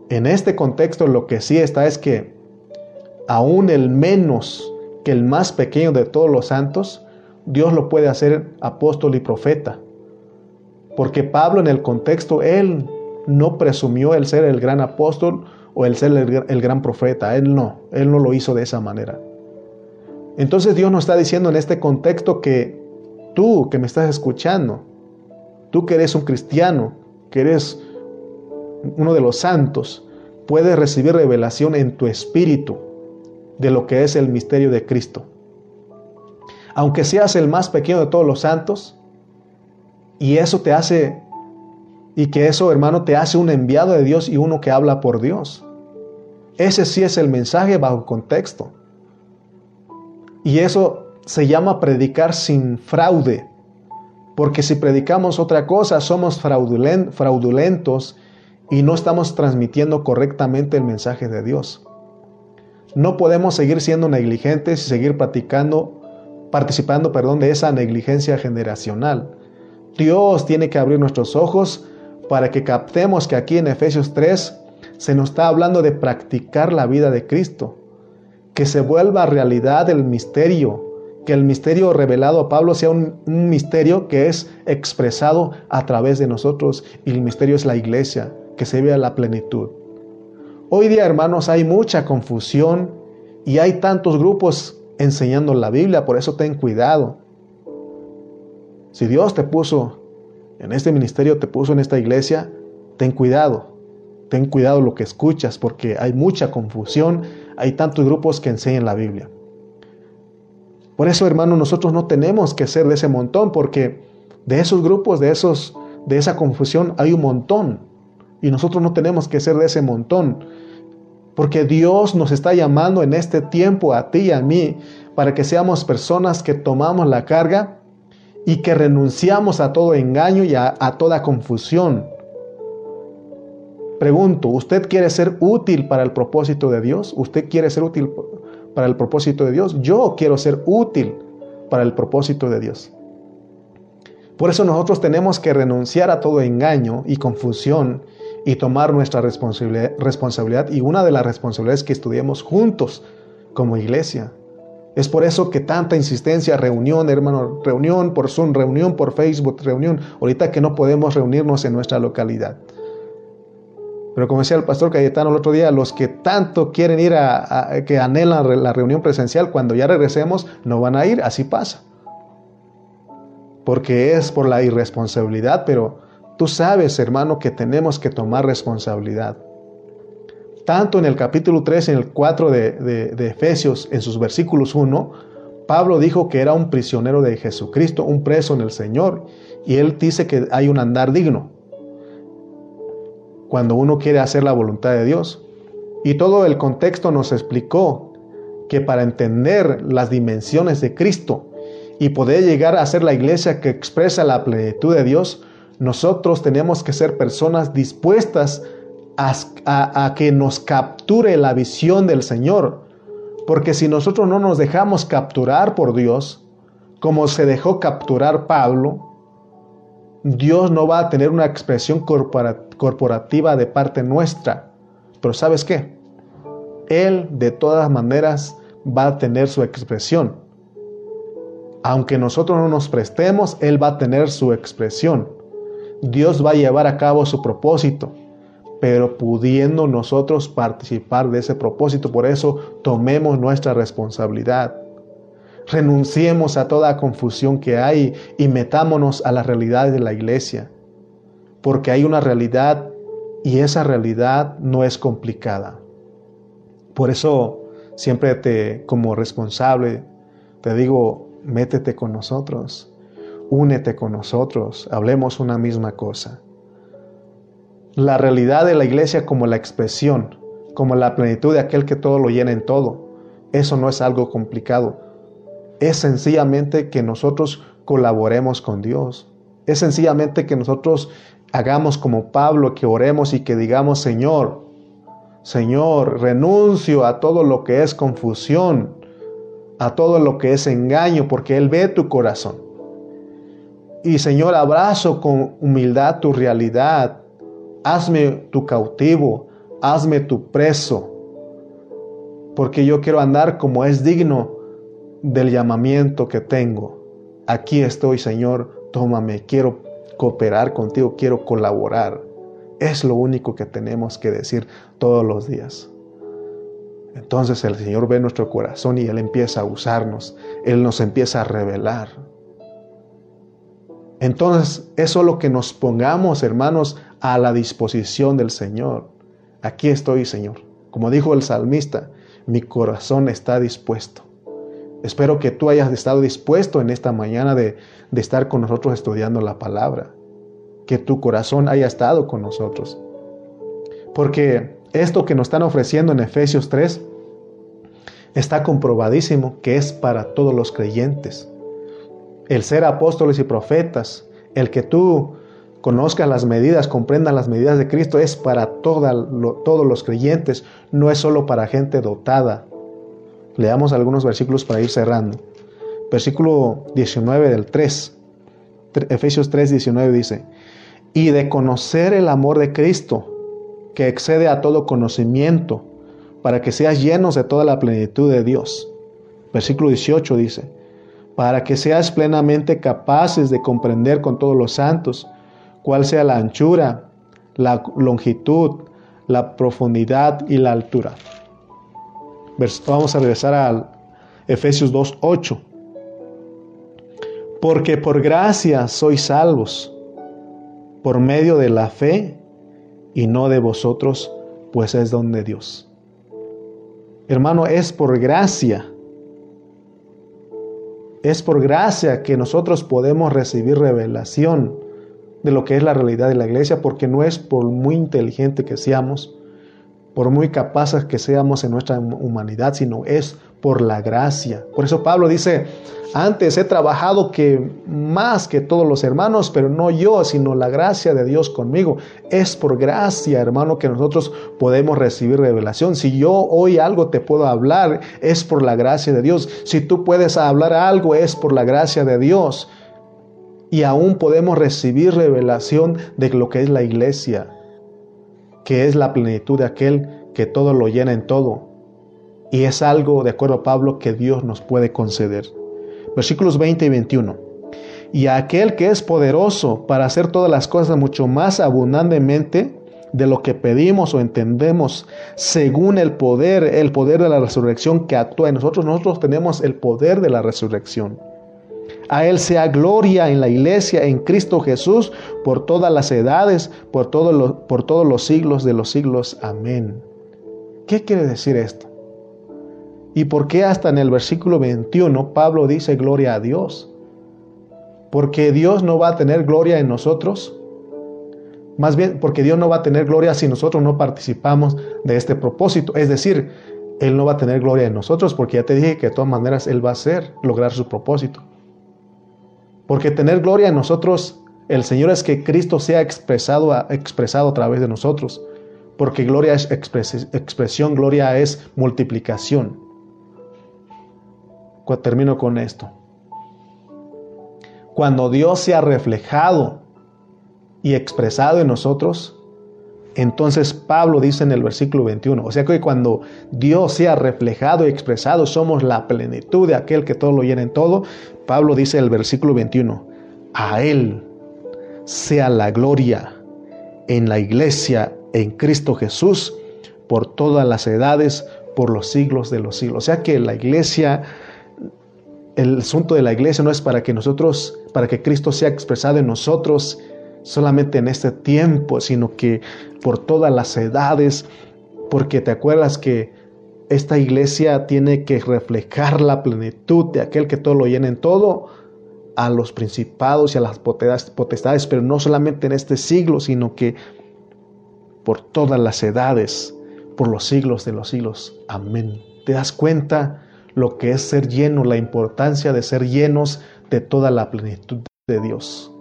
[SPEAKER 1] En este contexto lo que sí está es que aún el menos que el más pequeño de todos los santos, Dios lo puede hacer apóstol y profeta. Porque Pablo en el contexto, él no presumió el ser el gran apóstol o el ser el, gran profeta. Él no, él no lo hizo de esa manera. Entonces Dios nos está diciendo en este contexto que tú que me estás escuchando, tú que eres un cristiano, que eres uno de los santos, puedes recibir revelación en tu espíritu de lo que es el misterio de Cristo. Aunque seas el más pequeño de todos los santos, y eso te hace, y que eso, hermano, te hace un enviado de Dios y uno que habla por Dios. Ese sí es el mensaje bajo contexto. Y eso se llama predicar sin fraude. Porque si predicamos otra cosa, somos fraudulentos y no estamos transmitiendo correctamente el mensaje de Dios. No podemos seguir siendo negligentes y seguir practicando, participando perdón, de esa negligencia generacional. Dios tiene que abrir nuestros ojos para que captemos que aquí en Efesios 3 se nos está hablando de practicar la vida de Cristo, que se vuelva realidad el misterio, que el misterio revelado a Pablo sea un, misterio que es expresado a través de nosotros y el misterio es la iglesia, que se vea la plenitud. Hoy día, hermanos, hay mucha confusión y hay tantos grupos enseñando la Biblia, por eso ten cuidado. Si Dios te puso en este ministerio, te puso en esta iglesia, ten cuidado. Ten cuidado lo que escuchas porque hay mucha confusión, hay tantos grupos que enseñan la Biblia. Por eso, hermano, nosotros no tenemos que ser de ese montón porque de esos grupos, de esos de esa confusión hay un montón y nosotros no tenemos que ser de ese montón. Porque Dios nos está llamando en este tiempo a ti y a mí para que seamos personas que tomamos la carga y que renunciamos a todo engaño y a, toda confusión. Pregunto, ¿usted quiere ser útil para el propósito de Dios? ¿Usted quiere ser útil para el propósito de Dios? Yo quiero ser útil para el propósito de Dios. Por eso nosotros tenemos que renunciar a todo engaño y confusión y tomar nuestra responsabilidad. Y una de las responsabilidades que estudiemos juntos como iglesia. Es por eso que tanta insistencia, reunión, hermano, reunión por Zoom, reunión por Facebook, reunión, ahorita que no podemos reunirnos en nuestra localidad. Pero como decía el pastor Cayetano el otro día, los que tanto quieren ir a, que anhelan la reunión presencial, cuando ya regresemos, no van a ir, así pasa. Porque es por la irresponsabilidad, pero tú sabes, hermano, que tenemos que tomar responsabilidad. Tanto en el capítulo 3 y en el 4 de, de Efesios, en sus versículos 1, Pablo dijo que era un prisionero de Jesucristo, un preso en el Señor, y él dice que hay un andar digno cuando uno quiere hacer la voluntad de Dios. Y todo el contexto nos explicó que para entender las dimensiones de Cristo y poder llegar a ser la iglesia que expresa la plenitud de Dios, nosotros tenemos que ser personas dispuestas a, que nos capture la visión del Señor. Porque si nosotros no nos dejamos capturar por Dios, como se dejó capturar Pablo, Dios no va a tener una expresión corporativa de parte nuestra. Pero ¿sabes qué? Él de todas maneras va a tener su expresión. Aunque nosotros no nos prestemos, Él va a tener su expresión. Dios va a llevar a cabo su propósito, pero pudiendo nosotros participar de ese propósito, por eso tomemos nuestra responsabilidad. Renunciemos a toda confusión que hay y metámonos a las realidades de la iglesia, porque hay una realidad y esa realidad no es complicada. Por eso siempre te como responsable te digo, métete con nosotros, únete con nosotros, hablemos una misma cosa. La realidad de la iglesia como la expresión, como la plenitud de aquel que todo lo llena en todo, eso no es algo complicado es sencillamente que nosotros colaboremos con Dios. Es sencillamente que nosotros hagamos como Pablo, que oremos y que digamos, Señor, Señor, renuncio a todo lo que es confusión, a todo lo que es engaño, porque Él ve tu corazón. Y Señor, abrazo con humildad tu realidad. Hazme tu cautivo, hazme tu preso, porque yo quiero andar como es digno del llamamiento que tengo. Aquí estoy, Señor, tómame, quiero cooperar contigo, quiero colaborar. Es lo único que tenemos que decir todos los días. Entonces el Señor ve nuestro corazón y Él empieza a usarnos, Él nos empieza a revelar. Entonces es solo que nos pongamos, hermanos, a la disposición del Señor. Aquí estoy, Señor. Como dijo el salmista, mi corazón está dispuesto. Espero que tú hayas estado dispuesto en esta mañana de, estar con nosotros estudiando la palabra. Que tu corazón haya estado con nosotros. Porque esto que nos están ofreciendo en Efesios 3 está comprobadísimo que es para todos los creyentes. El ser apóstoles y profetas, el que tú conozcas las medidas, comprendas las medidas de Cristo, es para todos los creyentes, no es solo para gente dotada, Leamos algunos versículos para ir cerrando. Versículo 19 del 3. Efesios 3, 19 dice, y de conocer el amor de Cristo, que excede a todo conocimiento, para que seas llenos de toda la plenitud de Dios. Versículo 18 dice, para que seas plenamente capaces de comprender con todos los santos cuál sea la anchura, la longitud, la profundidad y la altura Vamos a regresar a Efesios 2.8. Porque por gracia sois salvos, por medio de la fe, y no de vosotros, pues es don de Dios. Hermano, es por gracia. Es por gracia que nosotros podemos recibir revelación de lo que es la realidad de la iglesia, porque no es por muy inteligente que seamos, por muy capaces que seamos en nuestra humanidad, sino es por la gracia. Por eso Pablo dice, antes he trabajado que más que todos los hermanos, pero no yo, sino la gracia de Dios conmigo. Es por gracia, hermano, que nosotros podemos recibir revelación. Si yo hoy algo te puedo hablar, es por la gracia de Dios. Si tú puedes hablar algo, es por la gracia de Dios. Y aún podemos recibir revelación de lo que es la iglesia que es la plenitud de aquel que todo lo llena en todo. Y es algo, de acuerdo a Pablo, que Dios nos puede conceder. Versículos 20 y 21. Y aquel que es poderoso para hacer todas las cosas mucho más abundantemente de lo que pedimos o entendemos, según el poder, el poder de la resurrección que actúa en nosotros. Nosotros tenemos el poder de la resurrección. A Él sea gloria en la iglesia, en Cristo Jesús, por todas las edades, por, por todos los siglos de los siglos. Amén. ¿Qué quiere decir esto? ¿Y por qué hasta en el versículo 21 Pablo dice gloria a Dios? Porque Dios no va a tener gloria en nosotros. Más bien porque Dios no va a tener gloria si nosotros no participamos de este propósito. Es decir, Él no va a tener gloria en nosotros porque ya te dije que de todas maneras Él va a hacer lograr su propósito. Porque tener gloria en nosotros, el Señor es que Cristo sea expresado, expresado a través de nosotros. Porque gloria es expresión, gloria es multiplicación. Termino con esto. Cuando Dios sea reflejado y expresado en nosotros, entonces Pablo dice en el versículo 21, o sea que cuando Dios sea reflejado y expresado, somos la plenitud de aquel que todo lo llena en todo. Pablo dice en el versículo 21, a Él sea la gloria en la iglesia, en Cristo Jesús, por todas las edades, por los siglos de los siglos. O sea que la iglesia, el asunto de la iglesia no es para que nosotros, para que Cristo sea expresado en nosotros, solamente en este tiempo, sino que por todas las edades, porque te acuerdas que esta iglesia tiene que reflejar la plenitud de aquel que todo lo llena en todo a los principados y a las potestades, pero no solamente en este siglo, sino que por todas las edades, por los siglos de los siglos. Amén. ¿Te das cuenta lo que es ser lleno, la importancia de ser llenos de toda la plenitud de Dios?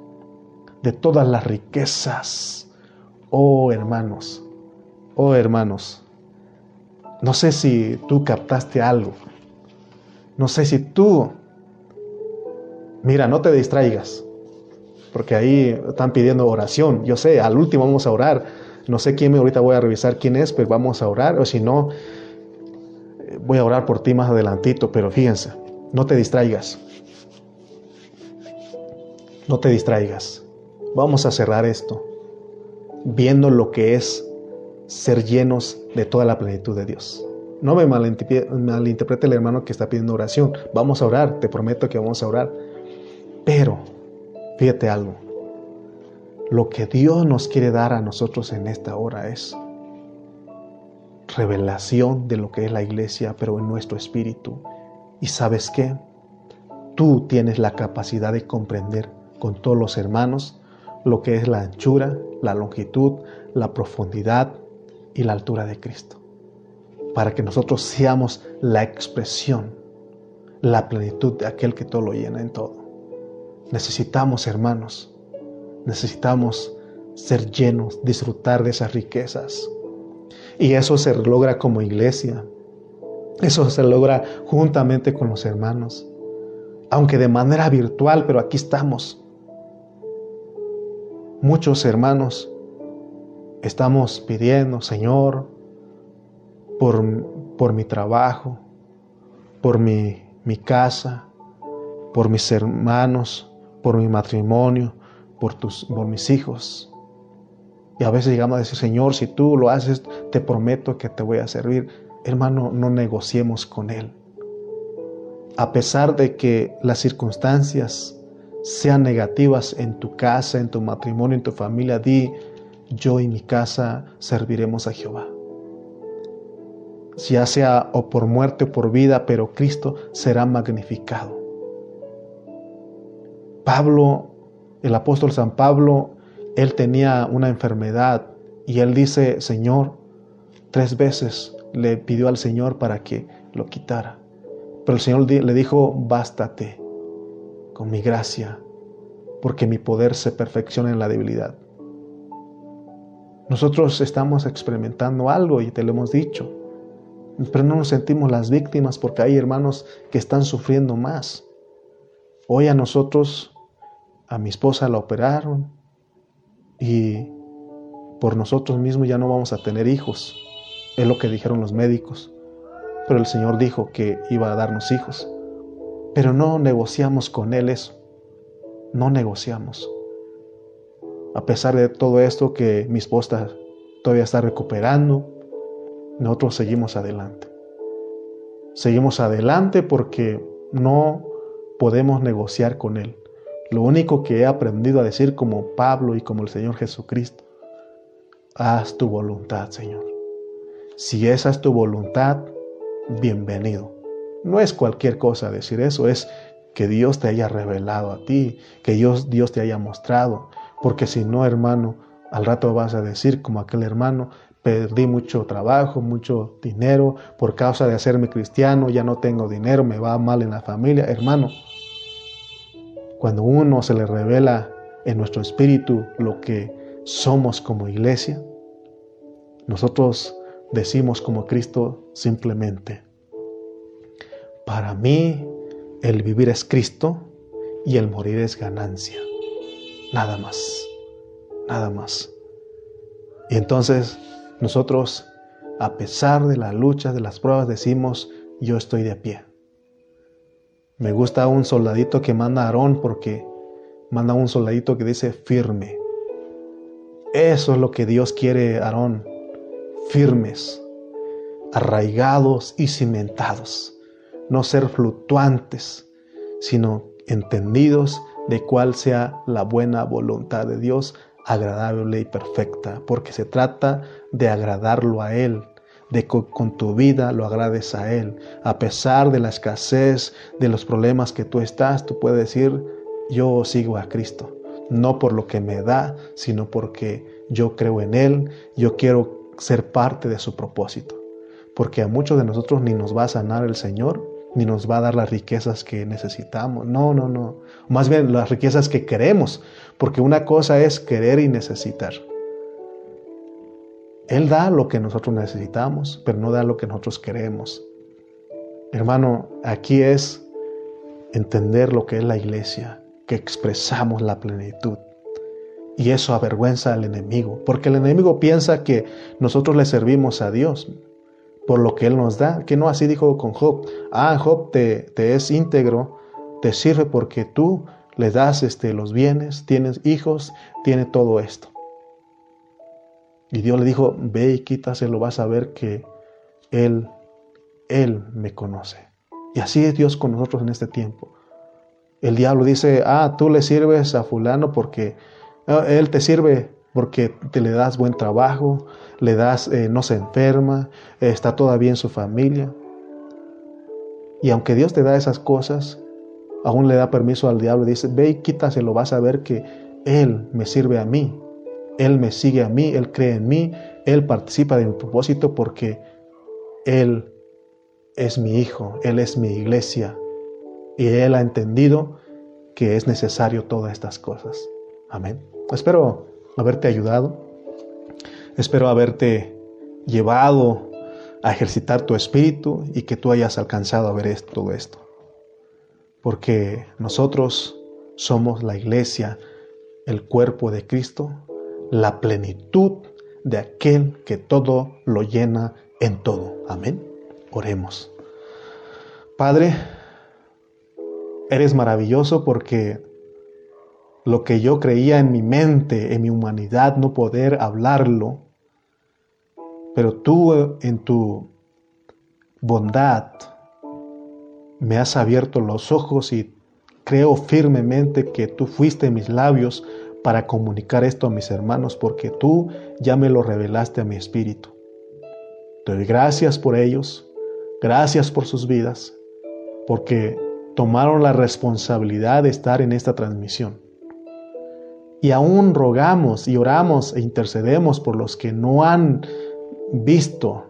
[SPEAKER 1] De todas las riquezas. Oh hermanos, oh hermanos, no sé si tú captaste algo. No sé si tú, mira, no te distraigas, porque ahí están pidiendo oración. Yo sé, al último vamos a orar. No sé quién, ahorita voy a revisar quién es, pero vamos a orar. O si no, voy a orar por ti más adelantito, pero fíjense, no te distraigas. No te distraigas. Vamos a cerrar esto viendo lo que es ser llenos de toda la plenitud de Dios. No me malinterprete el hermano que está pidiendo oración. Vamos a orar, te prometo que vamos a orar. Pero, fíjate algo. Lo que Dios nos quiere dar a nosotros en esta hora es revelación de lo que es la iglesia, pero en nuestro espíritu. Y sabes qué? Tú tienes la capacidad de comprender con todos los hermanos lo que es la anchura, la longitud, la profundidad y la altura de Cristo. Para que nosotros seamos la expresión, la plenitud de aquel que todo lo llena en todo. Necesitamos, hermanos, necesitamos ser llenos, disfrutar de esas riquezas. Y eso se logra como iglesia. Eso se logra juntamente con los hermanos. Aunque de manera virtual, pero aquí estamos Muchos hermanos estamos pidiendo, Señor, por, por mi trabajo, por mi, mi casa, por mis hermanos, por mi matrimonio, por, tus, por mis hijos. Y a veces llegamos a decir, Señor, si tú lo haces, te prometo que te voy a servir. Hermano, no negociemos con Él. A pesar de que las circunstancias sean negativas en tu casa, en tu matrimonio, en tu familia, di, yo y mi casa serviremos a Jehová. Ya sea o por muerte o por vida, pero Cristo será magnificado. Pablo, el apóstol San Pablo, él tenía una enfermedad y él dice, Señor, tres veces le pidió al Señor para que lo quitara. Pero el Señor le dijo, bástate mi gracia, porque mi poder se perfecciona en la debilidad. Nosotros estamos experimentando algo y te lo hemos dicho, pero no nos sentimos las víctimas porque hay hermanos que están sufriendo más. Hoy a nosotros, a mi esposa la operaron y por nosotros mismos ya no vamos a tener hijos. Es lo que dijeron los médicos. Pero el Señor dijo que iba a darnos hijos pero no negociamos con Él eso. No negociamos. A pesar de todo esto que mi esposa todavía está recuperando. Nosotros seguimos adelante. Seguimos adelante porque no podemos negociar con Él. Lo único que he aprendido a decir como Pablo y como el Señor Jesucristo, haz tu voluntad, Señor. Si esa es tu voluntad, bienvenido. No es cualquier cosa decir eso, es que Dios te haya revelado a ti, que Dios, Dios te haya mostrado. Porque si no, hermano, al rato vas a decir como aquel hermano, perdí mucho trabajo, mucho dinero por causa de hacerme cristiano, ya no tengo dinero, me va mal en la familia. Hermano, cuando uno se le revela en nuestro espíritu lo que somos como iglesia, nosotros decimos como Cristo simplemente, para mí el vivir es Cristo y el morir es ganancia. Nada más, nada más. Y entonces nosotros, a pesar de las luchas, de las pruebas, decimos, yo estoy de pie. Me gusta un soldadito que manda a Aarón porque manda un soldadito que dice firme. Eso es lo que Dios quiere, Aarón. Firmes, arraigados y cimentados no ser fluctuantes, sino entendidos de cuál sea la buena voluntad de Dios, agradable y perfecta, porque se trata de agradarlo a Él, de que con tu vida lo agrades a Él. A pesar de la escasez, de los problemas que tú estás, tú puedes decir, yo sigo a Cristo, no por lo que me da, sino porque yo creo en Él, yo quiero ser parte de su propósito. Porque a muchos de nosotros ni nos va a sanar el Señor, ni nos va a dar las riquezas que necesitamos. No, no, no. Más bien las riquezas que queremos, porque una cosa es querer y necesitar. Él da lo que nosotros necesitamos, pero no da lo que nosotros queremos. Hermano, aquí es entender lo que es la iglesia, que expresamos la plenitud. Y eso avergüenza al enemigo, porque el enemigo piensa que nosotros le servimos a Dios por lo que Él nos da, que no así dijo con Job, ah, Job te, te es íntegro, te sirve porque tú le das este, los bienes, tienes hijos, tiene todo esto. Y Dios le dijo, ve y quítaselo, vas a ver que Él, Él me conoce. Y así es Dios con nosotros en este tiempo. El diablo dice, ah, tú le sirves a fulano porque ah, Él te sirve porque te le das buen trabajo, le das, eh, no se enferma, está todavía en su familia. Y aunque Dios te da esas cosas, aún le da permiso al diablo dice, ve y quítaselo, vas a ver que Él me sirve a mí, Él me sigue a mí, Él cree en mí, Él participa de mi propósito porque Él es mi hijo, Él es mi iglesia y Él ha entendido que es necesario todas estas cosas. Amén. Espero haberte ayudado. Espero haberte llevado a ejercitar tu espíritu y que tú hayas alcanzado a ver todo esto. Porque nosotros somos la iglesia, el cuerpo de Cristo, la plenitud de aquel que todo lo llena en todo. Amén. Oremos. Padre, eres maravilloso porque lo que yo creía en mi mente, en mi humanidad, no poder hablarlo, pero tú en tu bondad me has abierto los ojos y creo firmemente que tú fuiste mis labios para comunicar esto a mis hermanos, porque tú ya me lo revelaste a mi espíritu. Te doy gracias por ellos, gracias por sus vidas, porque tomaron la responsabilidad de estar en esta transmisión. Y aún rogamos y oramos e intercedemos por los que no han visto,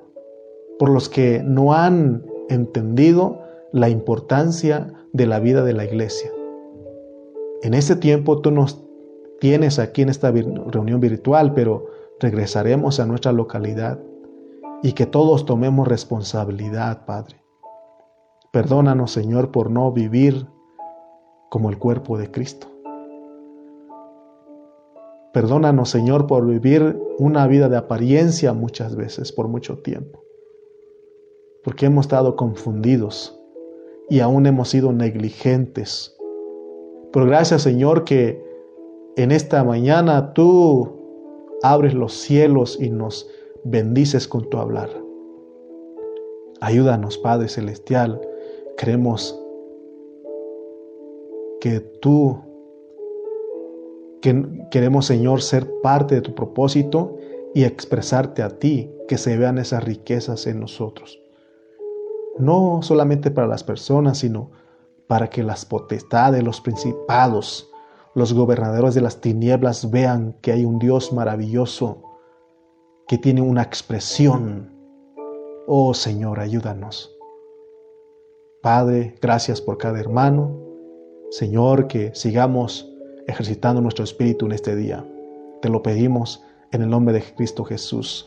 [SPEAKER 1] por los que no han entendido la importancia de la vida de la iglesia. En este tiempo tú nos tienes aquí en esta reunión virtual, pero regresaremos a nuestra localidad y que todos tomemos responsabilidad, Padre. Perdónanos, Señor, por no vivir como el cuerpo de Cristo. Perdónanos, Señor, por vivir una vida de apariencia muchas veces, por mucho tiempo. Porque hemos estado confundidos y aún hemos sido negligentes. Pero gracias, Señor, que en esta mañana tú abres los cielos y nos bendices con tu hablar. Ayúdanos, Padre Celestial. Queremos que tú, que queremos, Señor, ser parte de tu propósito y expresarte a ti, que se vean esas riquezas en nosotros. No solamente para las personas, sino para que las potestades, los principados, los gobernadores de las tinieblas vean que hay un Dios maravilloso que tiene una expresión. Oh Señor, ayúdanos. Padre, gracias por cada hermano. Señor, que sigamos ejercitando nuestro espíritu en este día. Te lo pedimos en el nombre de Cristo Jesús.